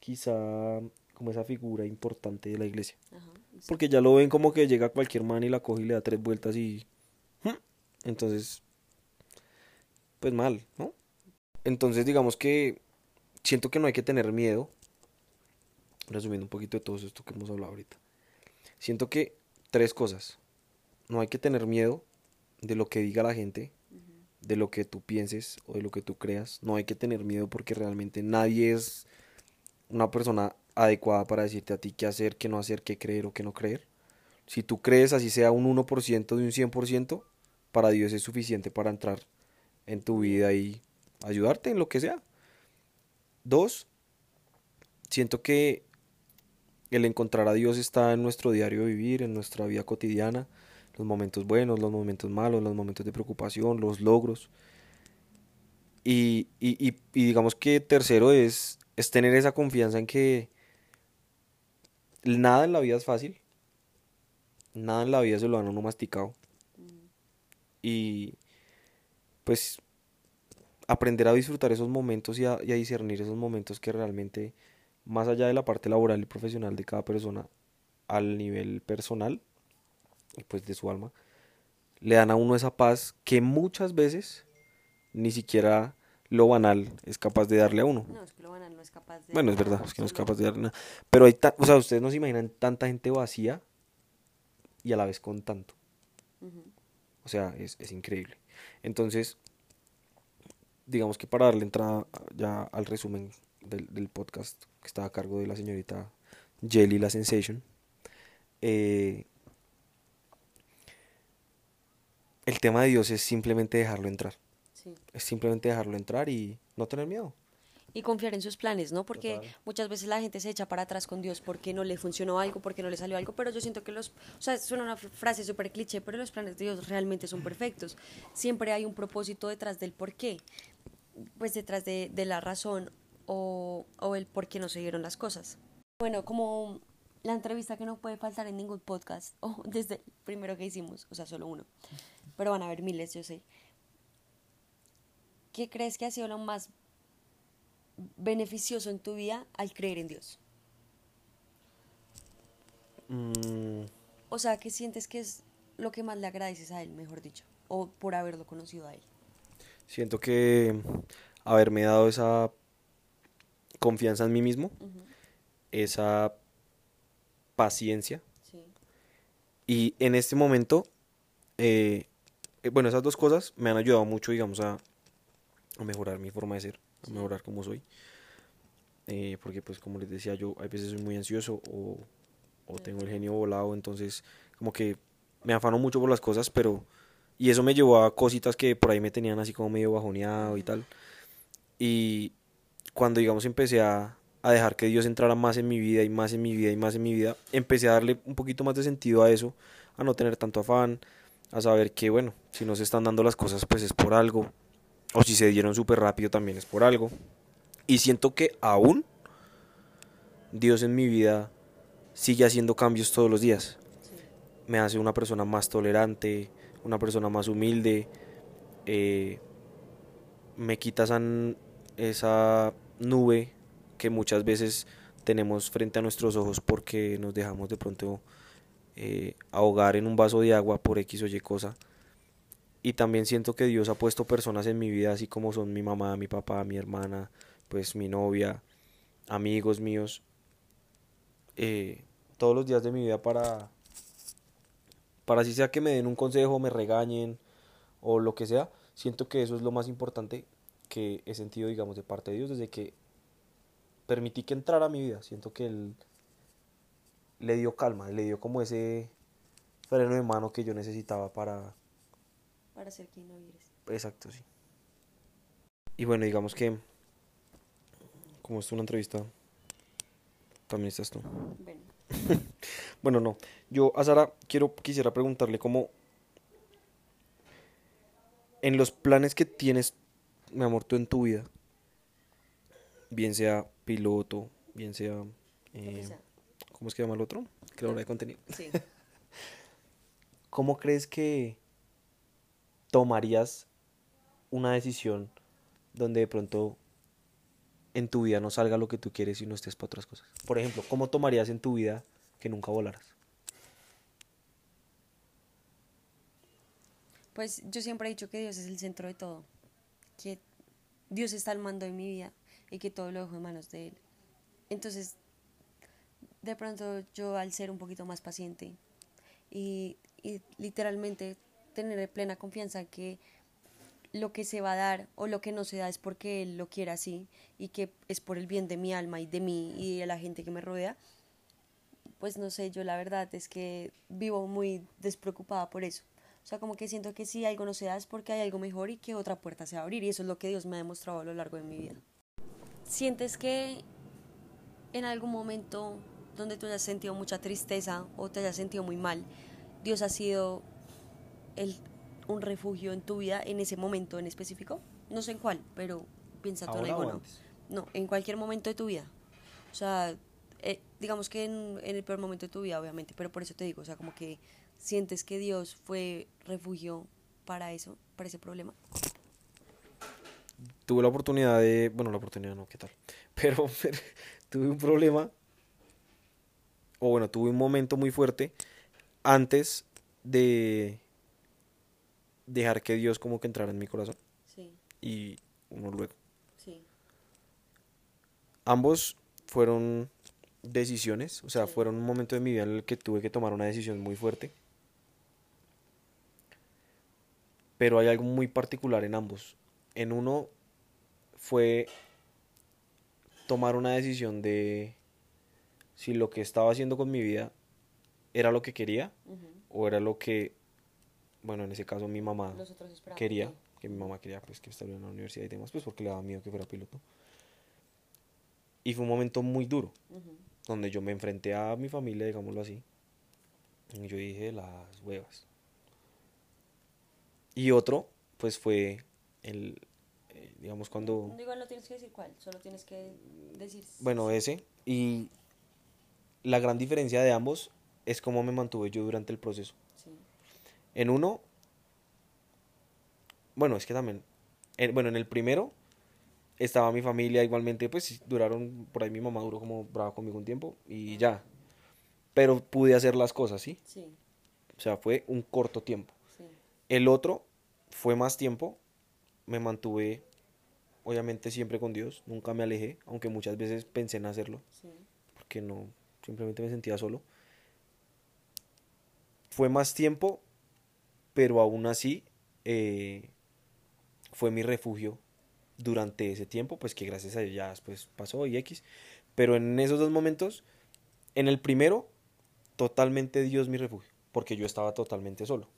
Quizá como esa figura importante de la iglesia. Porque ya lo ven como que llega cualquier man y la coge y le da tres vueltas y... Entonces, pues mal, ¿no? Entonces digamos que siento que no hay que tener miedo, resumiendo un poquito de todo esto que hemos hablado ahorita. Siento que tres cosas. No hay que tener miedo de lo que diga la gente, de lo que tú pienses o de lo que tú creas. No hay que tener miedo porque realmente nadie es una persona adecuada para decirte a ti qué hacer, qué no hacer, qué creer o qué no creer. Si tú crees así sea un 1% de un 100%, para Dios es suficiente para entrar en tu vida y ayudarte en lo que sea. Dos, siento que el encontrar a Dios está en nuestro diario vivir, en nuestra vida cotidiana, los momentos buenos, los momentos malos, los momentos de preocupación, los logros. Y, y, y, y digamos que tercero es, es tener esa confianza en que nada en la vida es fácil. Nada en la vida se lo dan a uno masticado. Y pues aprender a disfrutar esos momentos y a, y a, discernir esos momentos que realmente, más allá de la parte laboral y profesional de cada persona, al nivel personal, y pues de su alma, le dan a uno esa paz que muchas veces ni siquiera lo banal es capaz de darle a uno. No, es que lo banal no es capaz de... Bueno, es verdad, es que no es capaz de darle nada. Pero hay, o sea, ustedes no se imaginan tanta gente vacía y a la vez con tanto. Uh -huh. O sea, es, es, increíble. Entonces, digamos que para darle entrada ya al resumen del, del podcast que está a cargo de la señorita Jelly La Sensation, eh, el tema de Dios es simplemente dejarlo entrar. Sí. Es simplemente dejarlo entrar y no tener miedo. Y confiar en sus planes, ¿no? Porque Total. muchas veces la gente se echa para atrás con Dios porque no le funcionó algo, porque no le salió algo, pero yo siento que los, o sea, suena una frase súper cliché, pero los planes de Dios realmente son perfectos. Siempre hay un propósito detrás del por qué, pues detrás de, de la razón o, o el por qué no se dieron las cosas. Bueno, como la entrevista que no puede faltar en ningún podcast, o desde el primero que hicimos, o sea, solo uno, pero van a haber miles, yo sé. ¿Qué crees que ha sido lo más beneficioso en tu vida al creer en Dios? Mm, O sea, ¿qué sientes que es lo que más le agradeces a Él, mejor dicho? O por haberlo conocido a Él. siento que haberme dado esa confianza en mí mismo, esa paciencia Sí. y en este momento, eh, eh, bueno, esas dos cosas me han ayudado mucho, digamos, a, a mejorar mi forma de ser, a mejorar cómo soy. Eh, porque pues como les decía yo, hay veces soy muy ansioso o, o tengo el genio volado, entonces como que me afano mucho por las cosas, pero... Y eso me llevó a cositas que por ahí me tenían así como medio bajoneado y tal. Y cuando digamos empecé a, a dejar que Dios entrara más en mi vida y más en mi vida y más en mi vida, empecé a darle un poquito más de sentido a eso, a no tener tanto afán, a saber que, bueno, si no se están dando las cosas, pues es por algo, o si se dieron súper rápido, también es por algo. Y siento que aún Dios en mi vida sigue haciendo cambios todos los días. Me hace una persona más tolerante, una persona más humilde, eh, me quita esa, esa nube que muchas veces tenemos frente a nuestros ojos porque nos dejamos de pronto eh, ahogar en un vaso de agua por X o Y cosa. Y también siento que Dios ha puesto personas en mi vida, así como son mi mamá, mi papá, mi hermana, pues mi novia, amigos míos, eh, todos los días de mi vida para, para así sea que me den un consejo, me regañen o lo que sea. Siento que eso es lo más importante que he sentido, digamos, de parte de Dios desde que permití que entrara a mi vida. Siento que Él le dio calma, le dio como ese freno de mano que yo necesitaba para... Para ser quien no eres. Exacto, sí. Y bueno, digamos que, como es una entrevista, también estás tú. Bueno. bueno, no. Yo a Sara quiero, quisiera preguntarle cómo, en los planes que tienes, mi amor, tú en tu vida, bien sea piloto, bien sea... Eh, ¿Cómo es que llama el otro? Creador de contenido. Sí. ¿Cómo crees que tomarías una decisión donde de pronto en tu vida no salga lo que tú quieres y no estés para otras cosas? Por ejemplo, ¿cómo tomarías en tu vida que nunca volaras? Pues yo siempre he dicho que Dios es el centro de todo, que Dios está al mando de mi vida y que todo lo dejo en manos de Él. Entonces, de pronto yo al ser un poquito más paciente y, y literalmente tener plena confianza que lo que se va a dar o lo que no se da es porque Él lo quiere así y que es por el bien de mi alma y de mí y de la gente que me rodea, pues no sé, yo la verdad es que vivo muy despreocupada por eso. O sea, como que siento que si algo no se da es porque hay algo mejor y que otra puerta se va a abrir y eso es lo que Dios me ha demostrado a lo largo de mi vida. ¿Sientes que en algún momento donde tú hayas sentido mucha tristeza o te hayas sentido muy mal, Dios ha sido el, un refugio en tu vida en ese momento en específico? No sé en cuál, pero piensa tú en alguno. No, en cualquier momento de tu vida. O sea, eh, digamos que en, en, el peor momento de tu vida, obviamente, pero por eso te digo, o sea, como que sientes que Dios fue refugio para eso, para ese problema tuve la oportunidad de, bueno, la oportunidad no, ¿qué tal? Pero, tuve un problema, o bueno, tuve un momento muy fuerte antes de dejar que Dios como que entrara en mi corazón. Sí. Y uno luego. Sí. Ambos fueron decisiones, o sea, fueron un momento de mi vida en el que tuve que tomar una decisión muy fuerte. Pero hay algo muy particular en ambos. En uno fue tomar una decisión de si lo que estaba haciendo con mi vida era lo que quería o era lo que, bueno, en ese caso mi mamá quería, que mi mamá quería pues que estuviera en la universidad y demás, pues porque le daba miedo que fuera piloto. Y fue un momento muy duro, donde yo me enfrenté a mi familia, digámoslo así, y yo dije las huevas. Y otro, pues fue el, digamos cuando... Igual no tienes que decir cuál, solo tienes que decir... Bueno, ese. Y la gran diferencia de ambos es cómo me mantuve yo durante el proceso. Sí. En uno, bueno, es que también, bueno, en el primero estaba mi familia igualmente, pues duraron, por ahí mi mamá duró como brava conmigo un tiempo y ya. Pero pude hacer las cosas, ¿sí? Sí. O sea, fue un corto tiempo. Sí. El otro fue más tiempo, me mantuve obviamente siempre con Dios, nunca me alejé, aunque muchas veces pensé en hacerlo, porque no, simplemente me sentía solo. Fue más tiempo, pero aún así eh, fue mi refugio durante ese tiempo, pues que gracias a Dios ya después pasó y X. Pero en esos dos momentos, en el primero, totalmente Dios mi refugio, porque yo estaba totalmente solo.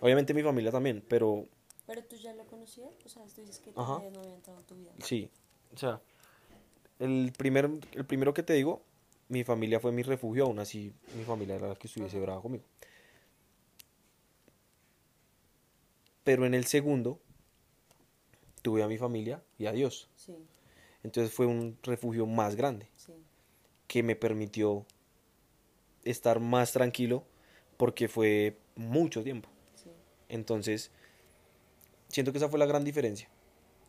Obviamente mi familia también, pero ¿Pero tú ya lo conocías? O sea, tú dices que no había entrado en tu vida. Sí, o sea, el, primer, el primero que te digo, mi familia fue mi refugio, aún así mi familia era la que estuviese brava conmigo. Pero en el segundo tuve a mi familia y a Dios. Sí, Entonces fue un refugio más grande sí. que me permitió estar más tranquilo porque fue mucho tiempo. sí. Entonces, siento que esa fue la gran diferencia.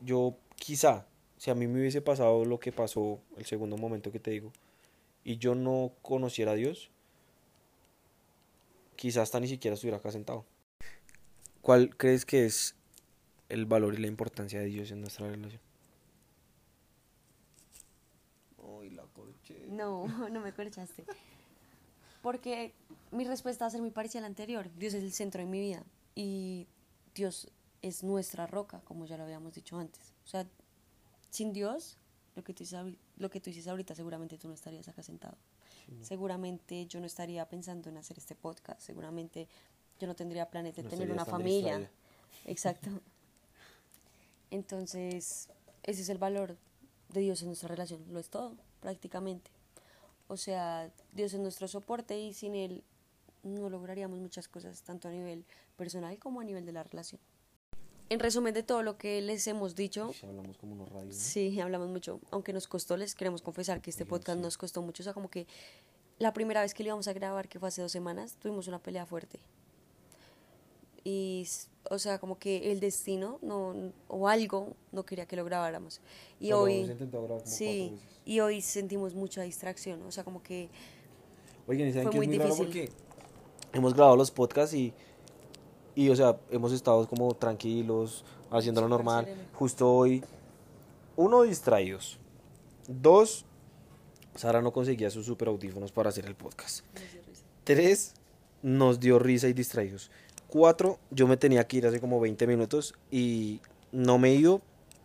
Yo quizá, si a mí me hubiese pasado lo que pasó el segundo momento que te digo, y yo no conociera a Dios, quizás hasta ni siquiera estuviera acá sentado. ¿Cuál crees que es el valor y la importancia de Dios en nuestra relación? No, no me corchaste. Porque mi respuesta va a ser muy parecida a la anterior. Dios es el centro de mi vida y Dios es nuestra roca, como ya lo habíamos dicho antes. O sea, sin Dios, lo que tú dices, lo que tú dices ahorita, seguramente tú no estarías acá sentado. Seguramente yo no estaría pensando en hacer este podcast. Seguramente yo no tendría planes de No tener una familia. Exacto. Entonces, ese es el valor de Dios en nuestra relación. Lo es todo, prácticamente. O sea, Dios es nuestro soporte y sin Él no lograríamos muchas cosas, tanto a nivel personal como a nivel de la relación. En resumen de todo lo que les hemos dicho, Uy, hablamos como unos radios, ¿no? Sí, hablamos mucho. Aunque nos costó, les queremos confesar que este podcast sí. nos costó mucho. O sea, como que la primera vez que lo íbamos a grabar, que fue hace dos semanas, tuvimos una pelea fuerte. Y, o sea, como que el destino no, o algo no quería que lo grabáramos. Y Pero hoy, hemos intentado grabar como sí, veces. y hoy sentimos mucha distracción. O sea, como que Oigan, ¿y saben Fue que es muy muy raro difícil. porque hemos grabado los podcasts y, y, o sea, hemos estado como tranquilos, haciéndolo Súper normal. Justo hoy, uno, distraídos. Dos, Sara no conseguía sus super audífonos para hacer el podcast. Tres, nos dio risa y distraídos. Cuatro, yo me tenía que ir hace como 20 minutos y no me he ido,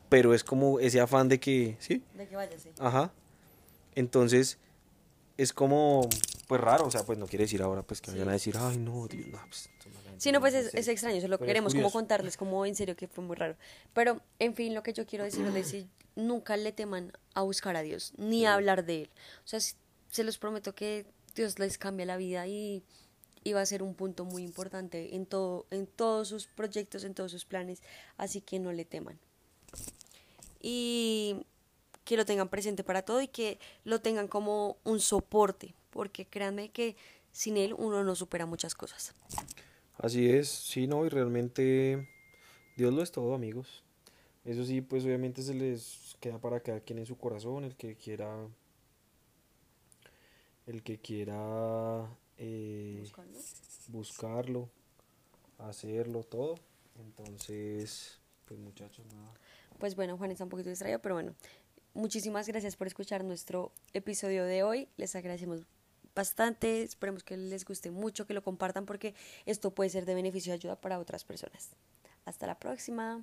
pero es como ese afán de que, ¿sí? de que vaya, sí. Ajá. Entonces, es como, pues raro, o sea, pues no quiere decir ahora pues que Sí. vayan a decir, ay, no, Dios, no, pues, Sí, no, pues es, es extraño, Pero es queremos como contarles como en serio que fue muy raro. Pero, en fin, lo que yo quiero decirles es si nunca le teman a buscar a Dios, ni a hablar de Él. O sea, se los prometo que Dios les cambia la vida y, y va a ser un punto muy importante en, todo, en todos sus proyectos, en todos sus planes, así que no le teman. Y que lo tengan presente para todo y que lo tengan como un soporte, porque créanme que sin Él uno no supera muchas cosas. Así es, sí, no, y realmente Dios lo es todo, amigos. Eso sí, pues obviamente se les queda para cada quien en su corazón, el que quiera, el que quiera eh, Buscarlo. buscarlo, hacerlo, todo. Entonces, pues muchachos, nada. Pues bueno, Juan está un poquito distraído, pero bueno, muchísimas gracias por escuchar nuestro episodio de hoy. Les agradecemos bastante, esperemos que les guste mucho, que lo compartan porque esto puede ser de beneficio y ayuda para otras personas. Hasta la próxima.